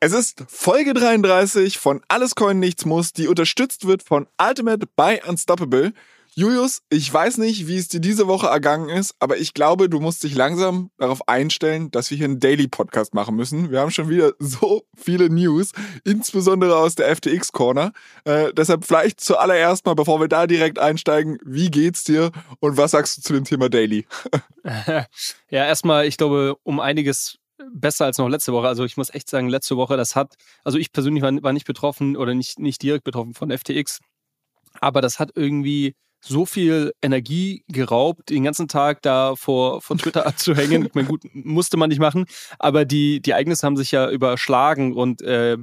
Es ist Folge 33 von Alles Coin Nichts Muss, die unterstützt wird von Ultimate by Unstoppable. Julius, ich weiß nicht, wie es dir diese Woche ergangen ist, aber ich glaube, du musst dich langsam darauf einstellen, dass wir hier einen Daily Podcast machen müssen. Wir haben schon wieder so viele News, insbesondere aus der FTX Corner. Äh, deshalb vielleicht zuallererst mal, bevor wir da direkt einsteigen, wie geht's dir und was sagst du zu dem Thema Daily? ja, erstmal, ich glaube, um einiges besser als noch letzte Woche. Also ich muss echt sagen, letzte Woche, das hat, also ich persönlich war, war nicht betroffen oder nicht, nicht direkt betroffen von FTX, aber das hat irgendwie so viel Energie geraubt, den ganzen Tag da vor, vor Twitter abzuhängen. Ich meine, gut, musste man nicht machen, aber die, die Ereignisse haben sich ja überschlagen und äh,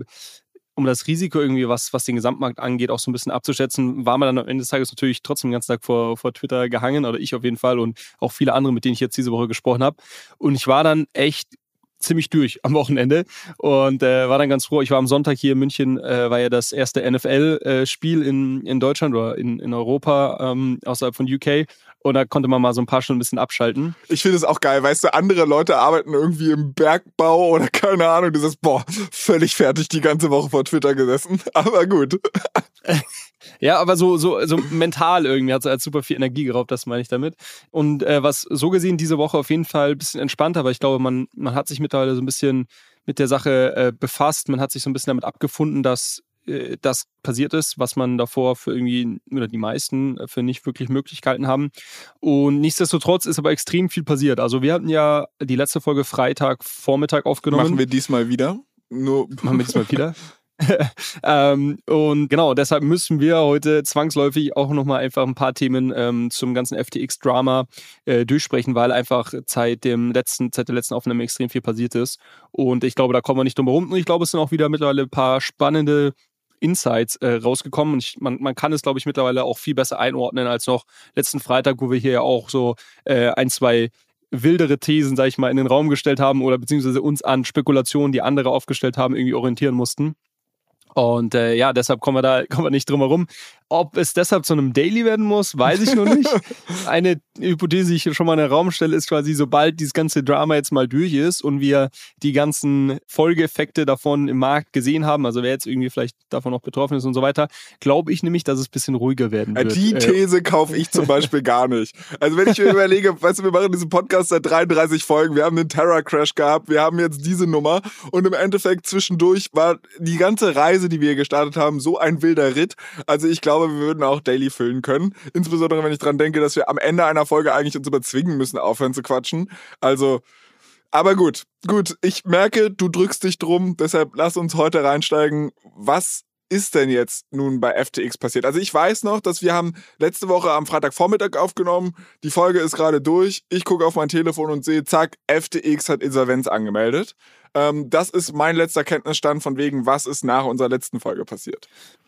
um das Risiko irgendwie, was, was den Gesamtmarkt angeht, auch so ein bisschen abzuschätzen, war man dann am Ende des Tages natürlich trotzdem den ganzen Tag vor, vor Twitter gehangen, oder ich auf jeden Fall und auch viele andere, mit denen ich jetzt diese Woche gesprochen habe. Und ich war dann echt ziemlich durch am Wochenende und äh, war dann ganz froh. Ich war am Sonntag hier in München, äh, war ja das erste NFL-Spiel äh, in, in Deutschland oder in, in Europa ähm, außerhalb von UK und da konnte man mal so ein paar Stunden ein bisschen abschalten. Ich finde es auch geil, weißt du, andere Leute arbeiten irgendwie im Bergbau oder keine Ahnung, du sagst, boah, völlig fertig die ganze Woche vor Twitter gesessen, aber gut. Ja, aber so, so, so mental irgendwie hat es halt super viel Energie geraubt, das meine ich damit. Und äh, was so gesehen diese Woche auf jeden Fall ein bisschen entspannter, aber ich glaube, man, man hat sich mittlerweile so ein bisschen mit der Sache äh, befasst, man hat sich so ein bisschen damit abgefunden, dass äh, das passiert ist, was man davor für irgendwie, oder die meisten für nicht wirklich Möglichkeiten haben. Und nichtsdestotrotz ist aber extrem viel passiert. Also wir hatten ja die letzte Folge Freitag Vormittag aufgenommen. Machen wir diesmal wieder? Nur Machen wir diesmal wieder. ähm, und genau, deshalb müssen wir heute zwangsläufig auch nochmal einfach ein paar Themen ähm, zum ganzen FTX-Drama äh, durchsprechen, weil einfach seit dem letzten, seit der letzten Aufnahme extrem viel passiert ist. Und ich glaube, da kommen wir nicht drum herum. Und ich glaube, es sind auch wieder mittlerweile ein paar spannende Insights äh, rausgekommen. Und ich, man, man kann es, glaube ich, mittlerweile auch viel besser einordnen als noch letzten Freitag, wo wir hier ja auch so äh, ein, zwei wildere Thesen, sag ich mal, in den Raum gestellt haben oder beziehungsweise uns an Spekulationen, die andere aufgestellt haben, irgendwie orientieren mussten. Und äh, ja, deshalb kommen wir da kommen wir nicht drum herum. Ob es deshalb zu einem Daily werden muss, weiß ich noch nicht. Eine Hypothese, die ich hier schon mal in den Raum stelle, ist quasi, sobald dieses ganze Drama jetzt mal durch ist und wir die ganzen Folgeeffekte davon im Markt gesehen haben, also wer jetzt irgendwie vielleicht davon noch betroffen ist und so weiter, glaube ich nämlich, dass es ein bisschen ruhiger werden wird. Die äh, These kaufe ich zum Beispiel gar nicht. Also wenn ich mir überlege, weißt du, wir machen diesen Podcast seit 33 Folgen, wir haben den Terror Crash gehabt, wir haben jetzt diese Nummer und im Endeffekt zwischendurch war die ganze Reise, die wir gestartet haben, so ein wilder Ritt. Also ich glaube, wir würden auch Daily füllen können. Insbesondere, wenn ich dran denke, dass wir am Ende einer Folge eigentlich uns überzwingen müssen, aufhören zu quatschen. Also, aber gut, gut. Ich merke, du drückst dich drum. Deshalb lass uns heute reinsteigen. Was ist denn jetzt nun bei FTX passiert? Also ich weiß noch, dass wir haben letzte Woche am Freitagvormittag aufgenommen. Die Folge ist gerade durch. Ich gucke auf mein Telefon und sehe, zack, FTX hat Insolvenz angemeldet. Ähm, das ist mein letzter Kenntnisstand von wegen, was ist nach unserer letzten Folge passiert.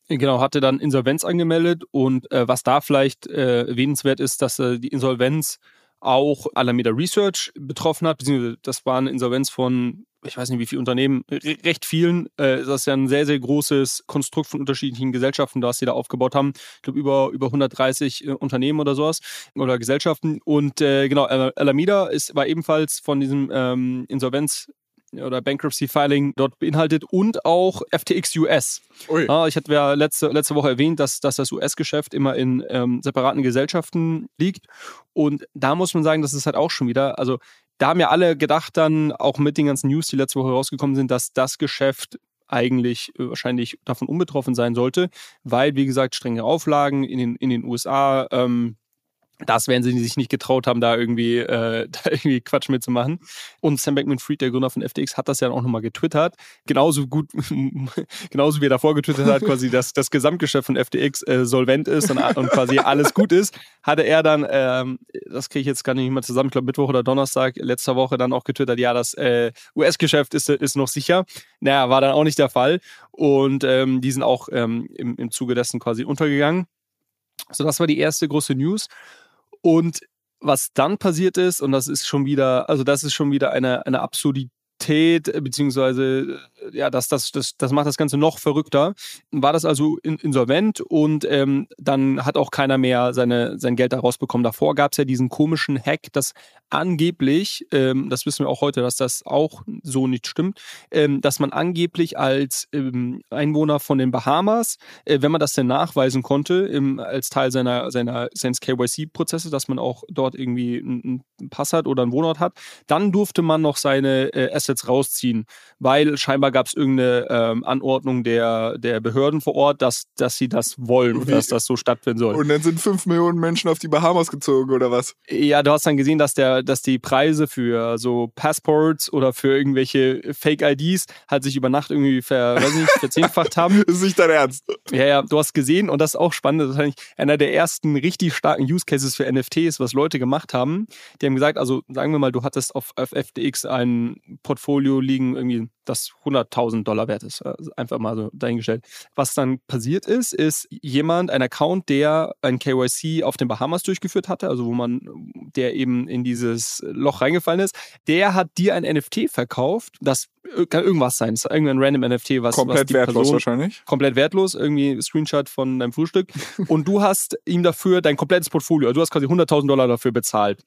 Genau, hatte dann Insolvenz angemeldet und äh, was da vielleicht äh, erwähnenswert ist, dass äh, die Insolvenz auch Alameda Research betroffen hat, beziehungsweise das war eine Insolvenz von, ich weiß nicht wie viele Unternehmen, recht vielen. Äh, das ist ja ein sehr, sehr großes Konstrukt von unterschiedlichen Gesellschaften, das sie da aufgebaut haben. Ich glaube, über, über 130 äh, Unternehmen oder sowas oder Gesellschaften. Und äh, genau, Alameda ist, war ebenfalls von diesem ähm, Insolvenz oder Bankruptcy Filing dort beinhaltet und auch FTX US. Ja, ich hatte ja letzte, letzte Woche erwähnt, dass, dass das US-Geschäft immer in ähm, separaten Gesellschaften liegt. Und da muss man sagen, das ist halt auch schon wieder, also da haben ja alle gedacht dann, auch mit den ganzen News, die letzte Woche rausgekommen sind, dass das Geschäft eigentlich äh, wahrscheinlich davon unbetroffen sein sollte, weil, wie gesagt, strenge Auflagen in den, in den USA, ähm, das werden sie sich nicht getraut haben, da irgendwie, äh, da irgendwie Quatsch mitzumachen. Und Sam Beckman-Fried, der Gründer von FTX, hat das ja auch nochmal getwittert. Genauso gut, genauso wie er davor getwittert hat, quasi, dass das Gesamtgeschäft von FTX äh, solvent ist und, und, quasi alles gut ist, hatte er dann, ähm, das kriege ich jetzt gar nicht mehr zusammen, ich glaube Mittwoch oder Donnerstag letzter Woche dann auch getwittert, ja, das äh, US-Geschäft ist, ist noch sicher. Naja, war dann auch nicht der Fall. Und ähm, die sind auch ähm, im, im Zuge dessen quasi untergegangen. So, das war die erste große News. Und was dann passiert ist, und das ist schon wieder, also das ist schon wieder eine, eine Absurdität, beziehungsweise ja, das, das, das, das macht das Ganze noch verrückter. War das also in, insolvent und ähm, dann hat auch keiner mehr seine, sein Geld da rausbekommen. Davor gab es ja diesen komischen Hack, dass angeblich, ähm, das wissen wir auch heute, dass das auch so nicht stimmt, ähm, dass man angeblich als ähm, Einwohner von den Bahamas, äh, wenn man das denn nachweisen konnte, im, als Teil seiner, seiner seines KYC-Prozesse, dass man auch dort irgendwie einen, Pass hat oder einen Wohnort hat, dann durfte man noch seine äh, Assets rausziehen, weil scheinbar gab es irgendeine ähm, Anordnung der, der Behörden vor Ort, dass, dass sie das wollen, Wie? dass das so stattfinden soll. Und dann sind fünf Millionen Menschen auf die Bahamas gezogen, oder was? Ja, du hast dann gesehen, dass, der, dass die Preise für so Passports oder für irgendwelche Fake-IDs halt sich über Nacht irgendwie ver, weiß nicht, verzehnfacht haben. ist nicht dein Ernst. Ja, ja, du hast gesehen und das ist auch spannend, das ist wahrscheinlich einer der ersten richtig starken Use Cases für NFTs, was Leute gemacht haben. Die haben gesagt, also sagen wir mal, du hattest auf, auf FTX ein Portfolio liegen, irgendwie das 100.000 Dollar wert ist. Also einfach mal so dahingestellt. Was dann passiert ist, ist jemand, ein Account, der ein KYC auf den Bahamas durchgeführt hatte, also wo man, der eben in dieses Loch reingefallen ist, der hat dir ein NFT verkauft, das kann irgendwas sein, irgendein random NFT, was komplett was wertlos Person, wahrscheinlich. Komplett wertlos, irgendwie Screenshot von deinem Frühstück. und du hast ihm dafür dein komplettes Portfolio, also du hast quasi 100.000 Dollar dafür bezahlt.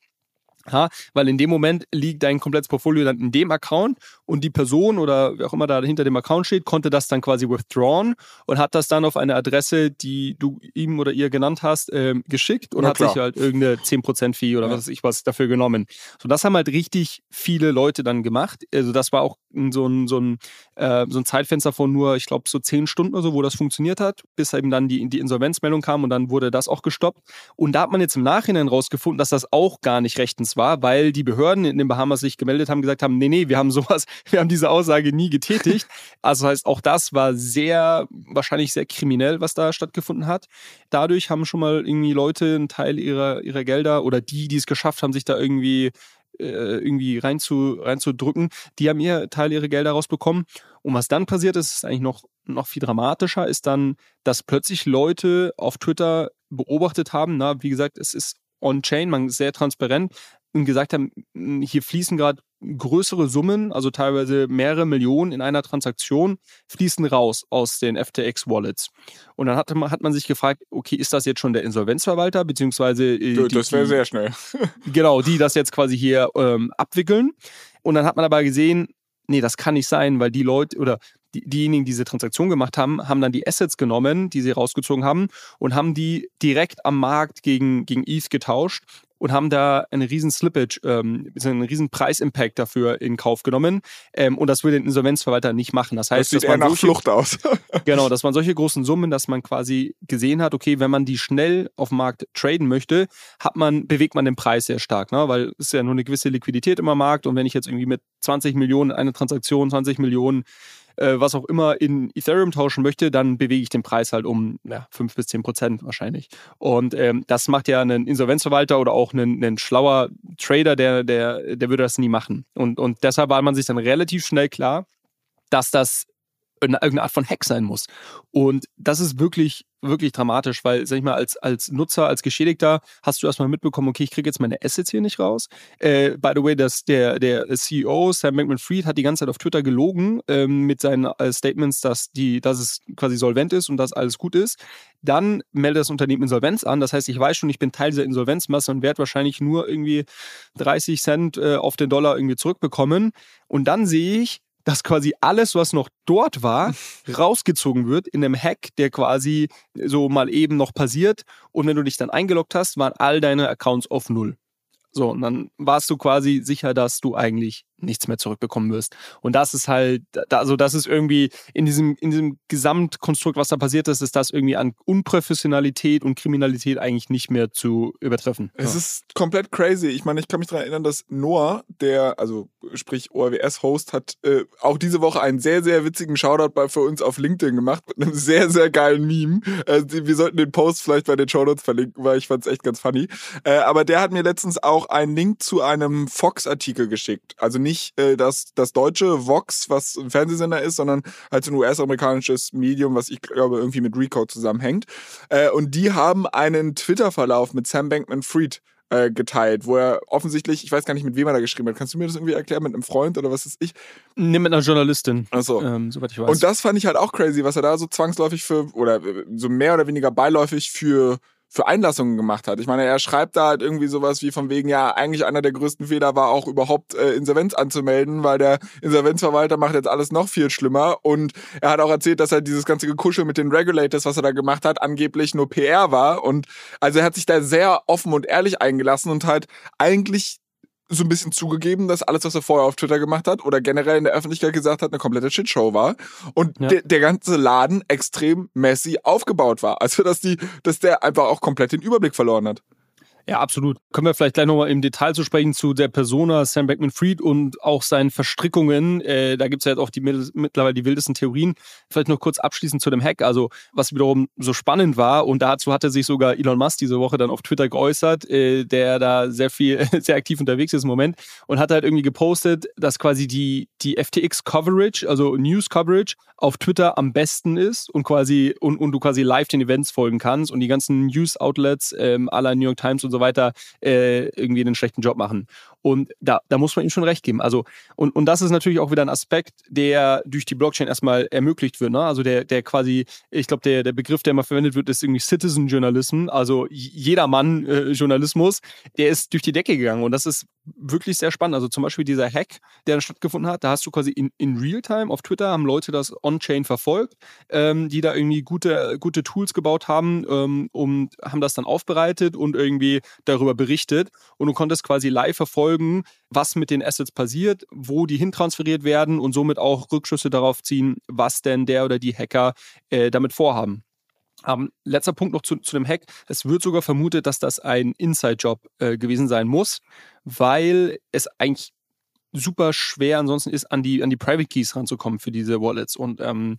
Ha, weil in dem Moment liegt dein komplettes Portfolio dann in dem Account und die Person oder wer auch immer da hinter dem Account steht, konnte das dann quasi withdrawn und hat das dann auf eine Adresse, die du ihm oder ihr genannt hast, ähm, geschickt und Na, hat klar. sich halt irgendeine 10% Fee oder ja. was weiß ich was dafür genommen. So, das haben halt richtig viele Leute dann gemacht. Also das war auch so ein, so ein, äh, so ein Zeitfenster von nur, ich glaube, so 10 Stunden oder so, wo das funktioniert hat, bis eben dann die, die Insolvenzmeldung kam und dann wurde das auch gestoppt. Und da hat man jetzt im Nachhinein rausgefunden, dass das auch gar nicht rechtens war, weil die Behörden in den Bahamas sich gemeldet haben, gesagt haben, nee, nee, wir haben sowas, wir haben diese Aussage nie getätigt. Also heißt, auch das war sehr, wahrscheinlich sehr kriminell, was da stattgefunden hat. Dadurch haben schon mal irgendwie Leute einen Teil ihrer, ihrer Gelder oder die, die es geschafft haben, sich da irgendwie äh, irgendwie reinzu, reinzudrücken, die haben ihr Teil ihrer Gelder rausbekommen. Und was dann passiert ist, ist eigentlich noch, noch viel dramatischer, ist dann, dass plötzlich Leute auf Twitter beobachtet haben, na, wie gesagt, es ist on-chain, man ist sehr transparent, und gesagt haben, hier fließen gerade größere Summen, also teilweise mehrere Millionen in einer Transaktion, fließen raus aus den FTX-Wallets. Und dann hat man, hat man sich gefragt, okay, ist das jetzt schon der Insolvenzverwalter, beziehungsweise äh, die, Das wäre sehr schnell. genau, die das jetzt quasi hier ähm, abwickeln. Und dann hat man aber gesehen, nee, das kann nicht sein, weil die Leute oder die, diejenigen, die diese Transaktion gemacht haben, haben dann die Assets genommen, die sie rausgezogen haben und haben die direkt am Markt gegen, gegen ETH getauscht und haben da einen riesen Slippage, ähm, einen riesen Preisimpact dafür in Kauf genommen. Ähm, und das würde ein Insolvenzverwalter nicht machen. Das heißt, das sieht eher nach solche, Flucht aus. genau, das waren solche großen Summen, dass man quasi gesehen hat, okay, wenn man die schnell auf dem Markt traden möchte, hat man, bewegt man den Preis sehr stark, ne? weil es ist ja nur eine gewisse Liquidität im Markt und wenn ich jetzt irgendwie mit 20 Millionen eine Transaktion, 20 Millionen äh, was auch immer in Ethereum tauschen möchte, dann bewege ich den Preis halt um ja, 5 bis 10 Prozent wahrscheinlich. Und ähm, das macht ja ein Insolvenzverwalter oder auch ein, ein schlauer Trader, der, der, der würde das nie machen. Und, und deshalb war man sich dann relativ schnell klar, dass das irgendeine Art von Hack sein muss. Und das ist wirklich wirklich dramatisch, weil, sag ich mal, als, als Nutzer, als Geschädigter hast du erstmal mitbekommen, okay, ich kriege jetzt meine Assets hier nicht raus. Äh, by the way, dass der, der CEO, Sam Bankman-Fried, hat die ganze Zeit auf Twitter gelogen ähm, mit seinen äh, Statements, dass, die, dass es quasi solvent ist und dass alles gut ist. Dann meldet das Unternehmen Insolvenz an. Das heißt, ich weiß schon, ich bin Teil dieser Insolvenzmasse und werde wahrscheinlich nur irgendwie 30 Cent äh, auf den Dollar irgendwie zurückbekommen. Und dann sehe ich, dass quasi alles, was noch dort war, rausgezogen wird in einem Hack, der quasi so mal eben noch passiert. Und wenn du dich dann eingeloggt hast, waren all deine Accounts auf Null. So, und dann warst du quasi sicher, dass du eigentlich nichts mehr zurückbekommen wirst. Und das ist halt, also das ist irgendwie in diesem, in diesem Gesamtkonstrukt, was da passiert ist, ist das irgendwie an Unprofessionalität und Kriminalität eigentlich nicht mehr zu übertreffen. Es ja. ist komplett crazy. Ich meine, ich kann mich daran erinnern, dass Noah, der, also sprich ORWS-Host, hat äh, auch diese Woche einen sehr, sehr witzigen Shoutout bei, für uns auf LinkedIn gemacht mit einem sehr, sehr geilen Meme. Äh, wir sollten den Post vielleicht bei den Shownotes verlinken, weil ich fand es echt ganz funny. Äh, aber der hat mir letztens auch einen Link zu einem Fox-Artikel geschickt. Also nicht nicht äh, das, das deutsche Vox, was ein Fernsehsender ist, sondern halt so ein US-amerikanisches Medium, was ich glaube irgendwie mit Recode zusammenhängt. Äh, und die haben einen Twitter-Verlauf mit Sam Bankman-Fried äh, geteilt, wo er offensichtlich, ich weiß gar nicht, mit wem er da geschrieben hat. Kannst du mir das irgendwie erklären? Mit einem Freund oder was ist ich? Nimm mit einer Journalistin. Achso. Ähm, soweit ich weiß. Und das fand ich halt auch crazy, was er da so zwangsläufig für, oder äh, so mehr oder weniger beiläufig für für Einlassungen gemacht hat. Ich meine, er schreibt da halt irgendwie sowas wie von wegen, ja, eigentlich einer der größten Fehler war auch überhaupt äh, Insolvenz anzumelden, weil der Insolvenzverwalter macht jetzt alles noch viel schlimmer und er hat auch erzählt, dass er dieses ganze Gekuschel mit den Regulators, was er da gemacht hat, angeblich nur PR war und also er hat sich da sehr offen und ehrlich eingelassen und halt eigentlich so ein bisschen zugegeben, dass alles, was er vorher auf Twitter gemacht hat oder generell in der Öffentlichkeit gesagt hat, eine komplette Shitshow war. Und ja. der, der ganze Laden extrem messy aufgebaut war. Also, dass die, dass der einfach auch komplett den Überblick verloren hat. Ja, absolut. Können wir vielleicht gleich nochmal im Detail zu sprechen zu der Persona Sam Beckman-Fried und auch seinen Verstrickungen. Äh, da gibt es ja jetzt auch die, mittlerweile die wildesten Theorien. Vielleicht noch kurz abschließend zu dem Hack. Also, was wiederum so spannend war, und dazu hatte sich sogar Elon Musk diese Woche dann auf Twitter geäußert, äh, der da sehr viel, sehr aktiv unterwegs ist im Moment und hat halt irgendwie gepostet, dass quasi die, die FTX-Coverage, also News-Coverage, auf Twitter am besten ist und quasi und, und du quasi live den Events folgen kannst und die ganzen News-Outlets ähm, aller New York Times und so weiter äh, irgendwie einen schlechten Job machen. Und da, da muss man ihm schon recht geben. Also, und, und das ist natürlich auch wieder ein Aspekt, der durch die Blockchain erstmal ermöglicht wird. Ne? Also der, der quasi, ich glaube, der, der Begriff, der immer verwendet wird, ist irgendwie Citizen Journalism, also jedermann äh, Journalismus, der ist durch die Decke gegangen. Und das ist wirklich sehr spannend. Also zum Beispiel dieser Hack, der dann stattgefunden hat, da hast du quasi in, in Realtime auf Twitter haben Leute das on-chain verfolgt, ähm, die da irgendwie gute, gute Tools gebaut haben ähm, und haben das dann aufbereitet und irgendwie darüber berichtet. Und du konntest quasi live verfolgen, was mit den Assets passiert, wo die hintransferiert werden und somit auch Rückschlüsse darauf ziehen, was denn der oder die Hacker äh, damit vorhaben. Ähm, letzter Punkt noch zu, zu dem Hack. Es wird sogar vermutet, dass das ein Inside-Job äh, gewesen sein muss, weil es eigentlich super schwer ansonsten ist, an die, an die Private Keys ranzukommen für diese Wallets. Und ähm,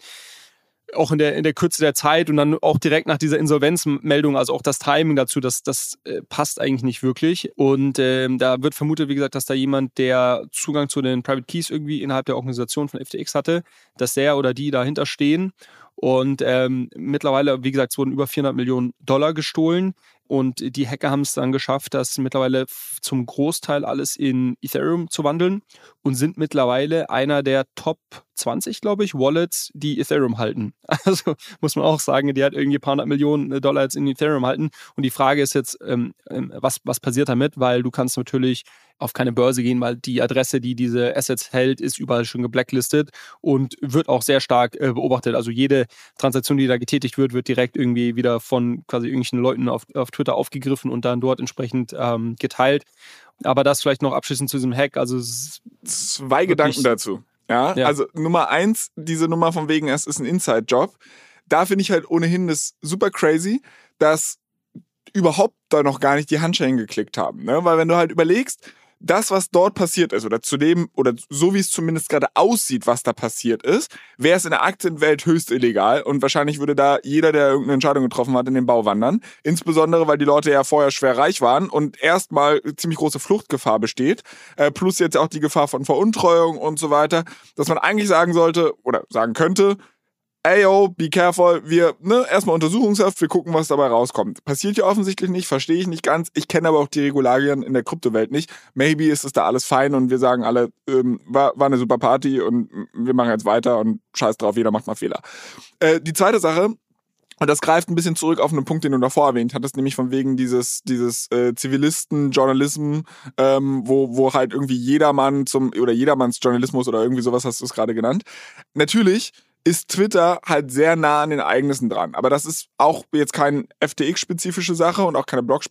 auch in der, in der Kürze der Zeit und dann auch direkt nach dieser Insolvenzmeldung, also auch das Timing dazu, das, das äh, passt eigentlich nicht wirklich. Und ähm, da wird vermutet, wie gesagt, dass da jemand, der Zugang zu den Private Keys irgendwie innerhalb der Organisation von FTX hatte, dass der oder die dahinter stehen. Und ähm, mittlerweile, wie gesagt, es wurden über 400 Millionen Dollar gestohlen. Und die Hacker haben es dann geschafft, das mittlerweile zum Großteil alles in Ethereum zu wandeln und sind mittlerweile einer der Top 20, glaube ich, Wallets, die Ethereum halten. Also muss man auch sagen, die hat irgendwie ein paar hundert Millionen Dollar jetzt in Ethereum halten. Und die Frage ist jetzt, ähm, ähm was, was passiert damit? Weil du kannst natürlich auf keine Börse gehen, weil die Adresse, die diese Assets hält, ist überall schon geblacklistet und wird auch sehr stark äh, beobachtet. Also jede Transaktion, die da getätigt wird, wird direkt irgendwie wieder von quasi irgendwelchen Leuten auf, auf Twitter aufgegriffen und dann dort entsprechend ähm, geteilt. Aber das vielleicht noch abschließend zu diesem Hack. Also zwei Gedanken dazu. Ja? ja, also Nummer eins, diese Nummer von wegen, es ist ein Inside-Job. Da finde ich halt ohnehin das super crazy, dass überhaupt da noch gar nicht die Handschellen geklickt haben. Ne? Weil wenn du halt überlegst, das, was dort passiert ist, oder zu dem, oder so wie es zumindest gerade aussieht, was da passiert ist, wäre es in der Aktienwelt höchst illegal und wahrscheinlich würde da jeder, der irgendeine Entscheidung getroffen hat, in den Bau wandern. Insbesondere, weil die Leute ja vorher schwer reich waren und erstmal ziemlich große Fluchtgefahr besteht, äh, plus jetzt auch die Gefahr von Veruntreuung und so weiter, dass man eigentlich sagen sollte oder sagen könnte, ey yo, be careful, wir, ne, erstmal Untersuchungshaft, wir gucken, was dabei rauskommt. Passiert ja offensichtlich nicht, verstehe ich nicht ganz. Ich kenne aber auch die Regularien in der Kryptowelt nicht. Maybe ist es da alles fein und wir sagen alle, ähm, war, war eine super Party und wir machen jetzt weiter und scheiß drauf, jeder macht mal Fehler. Äh, die zweite Sache, und das greift ein bisschen zurück auf einen Punkt, den du davor erwähnt hattest, nämlich von wegen dieses, dieses äh, Zivilisten-Journalism, ähm, wo, wo halt irgendwie jedermann zum, oder jedermanns Journalismus oder irgendwie sowas hast du es gerade genannt. Natürlich ist Twitter halt sehr nah an den Ereignissen dran. Aber das ist auch jetzt keine FTX-spezifische Sache und auch keine Blogs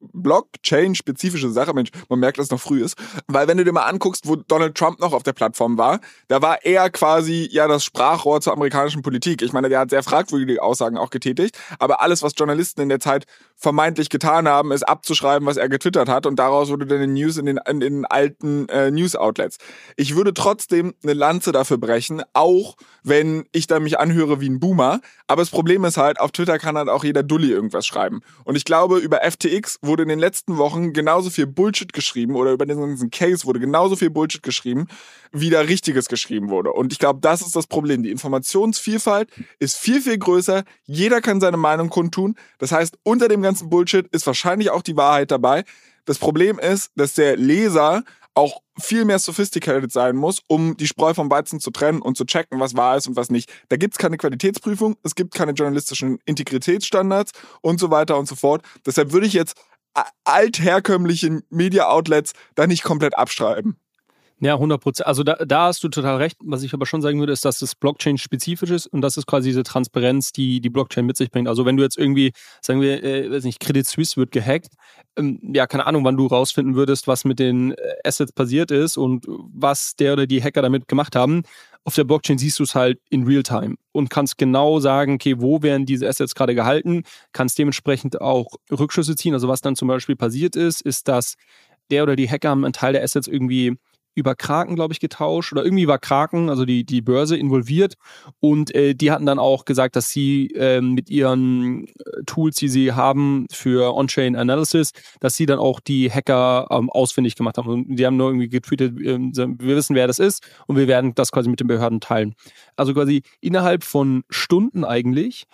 Blockchain-spezifische Sache. Mensch, man merkt, dass es noch früh ist. Weil wenn du dir mal anguckst, wo Donald Trump noch auf der Plattform war, da war er quasi ja das Sprachrohr zur amerikanischen Politik. Ich meine, der hat sehr fragwürdige Aussagen auch getätigt. Aber alles, was Journalisten in der Zeit vermeintlich getan haben, ist abzuschreiben, was er getwittert hat. Und daraus wurde dann eine News in den, in den alten äh, News-Outlets. Ich würde trotzdem eine Lanze dafür brechen, auch wenn ich da mich anhöre wie ein Boomer. Aber das Problem ist halt, auf Twitter kann halt auch jeder Dulli irgendwas schreiben. Und ich glaube, über FTX wurde in den letzten Wochen genauso viel Bullshit geschrieben oder über den ganzen Case wurde genauso viel Bullshit geschrieben, wie da Richtiges geschrieben wurde. Und ich glaube, das ist das Problem. Die Informationsvielfalt ist viel, viel größer. Jeder kann seine Meinung kundtun. Das heißt, unter dem ganzen Bullshit ist wahrscheinlich auch die Wahrheit dabei. Das Problem ist, dass der Leser auch viel mehr sophisticated sein muss, um die Spreu vom Weizen zu trennen und zu checken, was wahr ist und was nicht. Da gibt's keine Qualitätsprüfung, es gibt keine journalistischen Integritätsstandards und so weiter und so fort. Deshalb würde ich jetzt altherkömmliche Media-Outlets da nicht komplett abschreiben. Ja, 100 Prozent. Also da, da hast du total recht. Was ich aber schon sagen würde, ist, dass es Blockchain-spezifisch ist und das ist quasi diese Transparenz, die die Blockchain mit sich bringt. Also wenn du jetzt irgendwie, sagen wir, äh, weiß nicht, Credit Suisse wird gehackt, ähm, ja, keine Ahnung, wann du rausfinden würdest, was mit den äh, Assets passiert ist und was der oder die Hacker damit gemacht haben. Auf der Blockchain siehst du es halt in Realtime und kannst genau sagen, okay, wo werden diese Assets gerade gehalten, kannst dementsprechend auch Rückschlüsse ziehen. Also was dann zum Beispiel passiert ist, ist, dass der oder die Hacker haben einen Teil der Assets irgendwie über Kraken, glaube ich, getauscht oder irgendwie war Kraken, also die, die Börse, involviert. Und äh, die hatten dann auch gesagt, dass sie äh, mit ihren äh, Tools, die sie haben für On-Chain Analysis, dass sie dann auch die Hacker ähm, ausfindig gemacht haben. Und die haben nur irgendwie getweetet, äh, wir wissen, wer das ist und wir werden das quasi mit den Behörden teilen. Also quasi innerhalb von Stunden eigentlich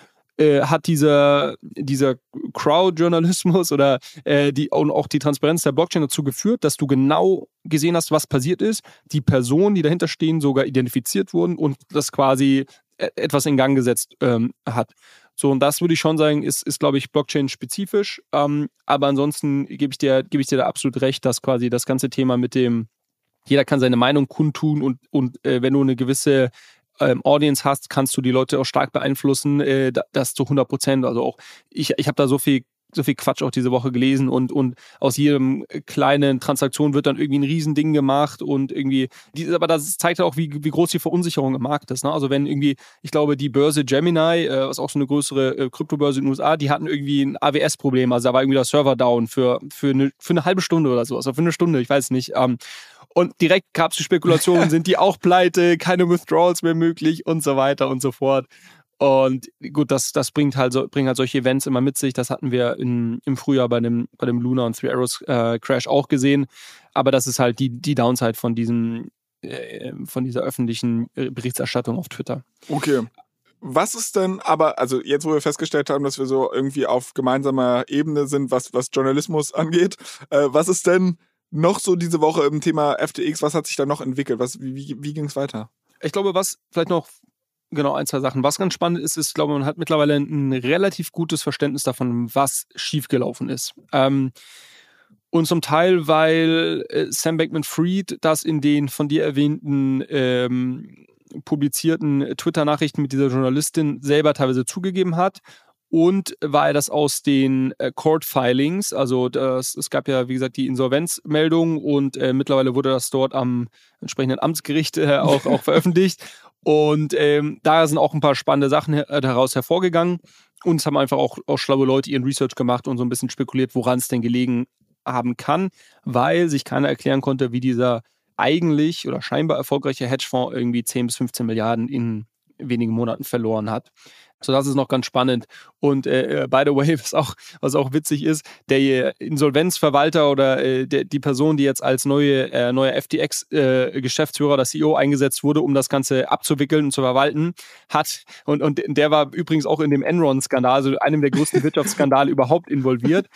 äh, hat dieser, dieser Crowd-Journalismus oder äh, die, und auch die Transparenz der Blockchain dazu geführt, dass du genau gesehen hast, was passiert ist, die Personen, die dahinter stehen, sogar identifiziert wurden und das quasi e, etwas in Gang gesetzt ähm, hat. So, und das würde ich schon sagen, ist, ist glaube ich, Blockchain-spezifisch. Ähm, aber ansonsten gebe ich, dir, gebe ich dir da absolut recht, dass quasi das ganze Thema mit dem, jeder kann seine Meinung kundtun und, und äh, wenn du eine gewisse ähm, Audience hast, kannst du die Leute auch stark beeinflussen, äh, das zu 100 Prozent. Also auch ich, ich habe da so viel so viel Quatsch auch diese Woche gelesen und, und aus jedem kleinen Transaktion wird dann irgendwie ein Riesending gemacht und irgendwie, die, aber das zeigt auch, wie, wie groß die Verunsicherung im Markt ist. Ne? Also wenn irgendwie, ich glaube, die Börse Gemini, äh, was auch so eine größere äh, Kryptobörse in den USA, die hatten irgendwie ein AWS-Problem, also da war irgendwie der Server down für, für, eine, für eine halbe Stunde oder so, also für eine Stunde, ich weiß nicht. Ähm, und direkt gab es die Spekulationen, sind die auch pleite, keine Withdrawals mehr möglich und so weiter und so fort. Und gut, das, das bringt halt so, bringt halt solche Events immer mit sich. Das hatten wir in, im Frühjahr bei dem, bei dem Luna und Three Arrows äh, Crash auch gesehen. Aber das ist halt die, die Downside von diesem, äh, von dieser öffentlichen äh, Berichterstattung auf Twitter. Okay. Was ist denn aber, also jetzt, wo wir festgestellt haben, dass wir so irgendwie auf gemeinsamer Ebene sind, was, was Journalismus angeht, äh, was ist denn noch so diese Woche im Thema FTX? Was hat sich da noch entwickelt? Was, wie wie, wie ging es weiter? Ich glaube, was vielleicht noch genau ein, zwei Sachen. Was ganz spannend ist, ist, glaube man hat mittlerweile ein relativ gutes Verständnis davon, was schiefgelaufen ist. Ähm, und zum Teil, weil äh, Sam Bankman-Fried das in den von dir erwähnten ähm, publizierten Twitter-Nachrichten mit dieser Journalistin selber teilweise zugegeben hat und weil das aus den äh, Court-Filings, also das, es gab ja, wie gesagt, die Insolvenzmeldung und äh, mittlerweile wurde das dort am entsprechenden Amtsgericht äh, auch, auch veröffentlicht. Und ähm, da sind auch ein paar spannende Sachen äh, daraus hervorgegangen. Und es haben einfach auch, auch schlaue Leute ihren Research gemacht und so ein bisschen spekuliert, woran es denn gelegen haben kann, weil sich keiner erklären konnte, wie dieser eigentlich oder scheinbar erfolgreiche Hedgefonds irgendwie 10 bis 15 Milliarden in wenigen Monaten verloren hat. So, das ist noch ganz spannend. Und äh, äh by the way, was auch, was auch witzig ist, der Insolvenzverwalter oder äh, der, die Person, die jetzt als neue, äh, neuer FTX-Geschäftsführer, äh, der CEO eingesetzt wurde, um das Ganze abzuwickeln und zu verwalten, hat, und, und der war übrigens auch in dem Enron-Skandal, also einem der größten Wirtschaftsskandale überhaupt involviert.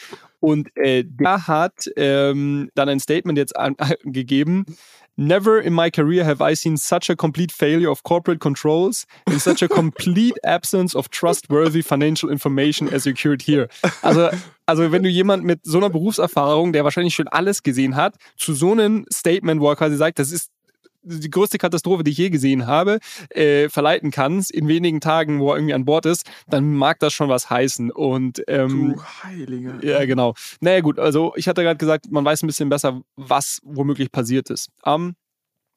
Und äh, der hat ähm, dann ein Statement jetzt angegeben, Never in my career have I seen such a complete failure of corporate controls and such a complete absence of trustworthy financial information as occurred here. Also, also wenn du jemand mit so einer Berufserfahrung, der wahrscheinlich schon alles gesehen hat, zu so einem Statement, wo er quasi sagt, das ist die größte Katastrophe, die ich je gesehen habe, äh, verleiten kannst in wenigen Tagen, wo er irgendwie an Bord ist, dann mag das schon was heißen. Und ähm, du Heilige. Ja, genau. Naja, gut, also ich hatte gerade gesagt, man weiß ein bisschen besser, was womöglich passiert ist. Um,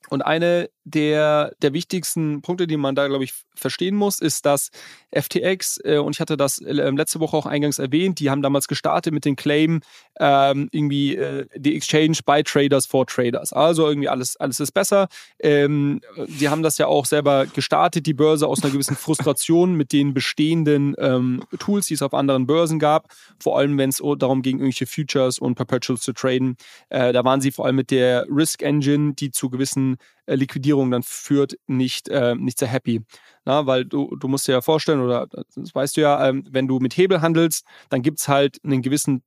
und eine der, der wichtigsten Punkte, die man da, glaube ich, verstehen muss, ist, dass FTX, äh, und ich hatte das äh, letzte Woche auch eingangs erwähnt, die haben damals gestartet mit dem Claim, ähm, irgendwie äh, die Exchange by Traders for Traders. Also irgendwie alles, alles ist besser. Ähm, die haben das ja auch selber gestartet, die Börse, aus einer gewissen Frustration mit den bestehenden ähm, Tools, die es auf anderen Börsen gab. Vor allem, wenn es darum ging, irgendwelche Futures und Perpetuals zu traden. Äh, da waren sie vor allem mit der Risk Engine, die zu gewissen Liquidierung dann führt, nicht, äh, nicht sehr happy. Na, weil du, du musst dir ja vorstellen, oder das weißt du ja, ähm, wenn du mit Hebel handelst, dann gibt es halt einen gewissen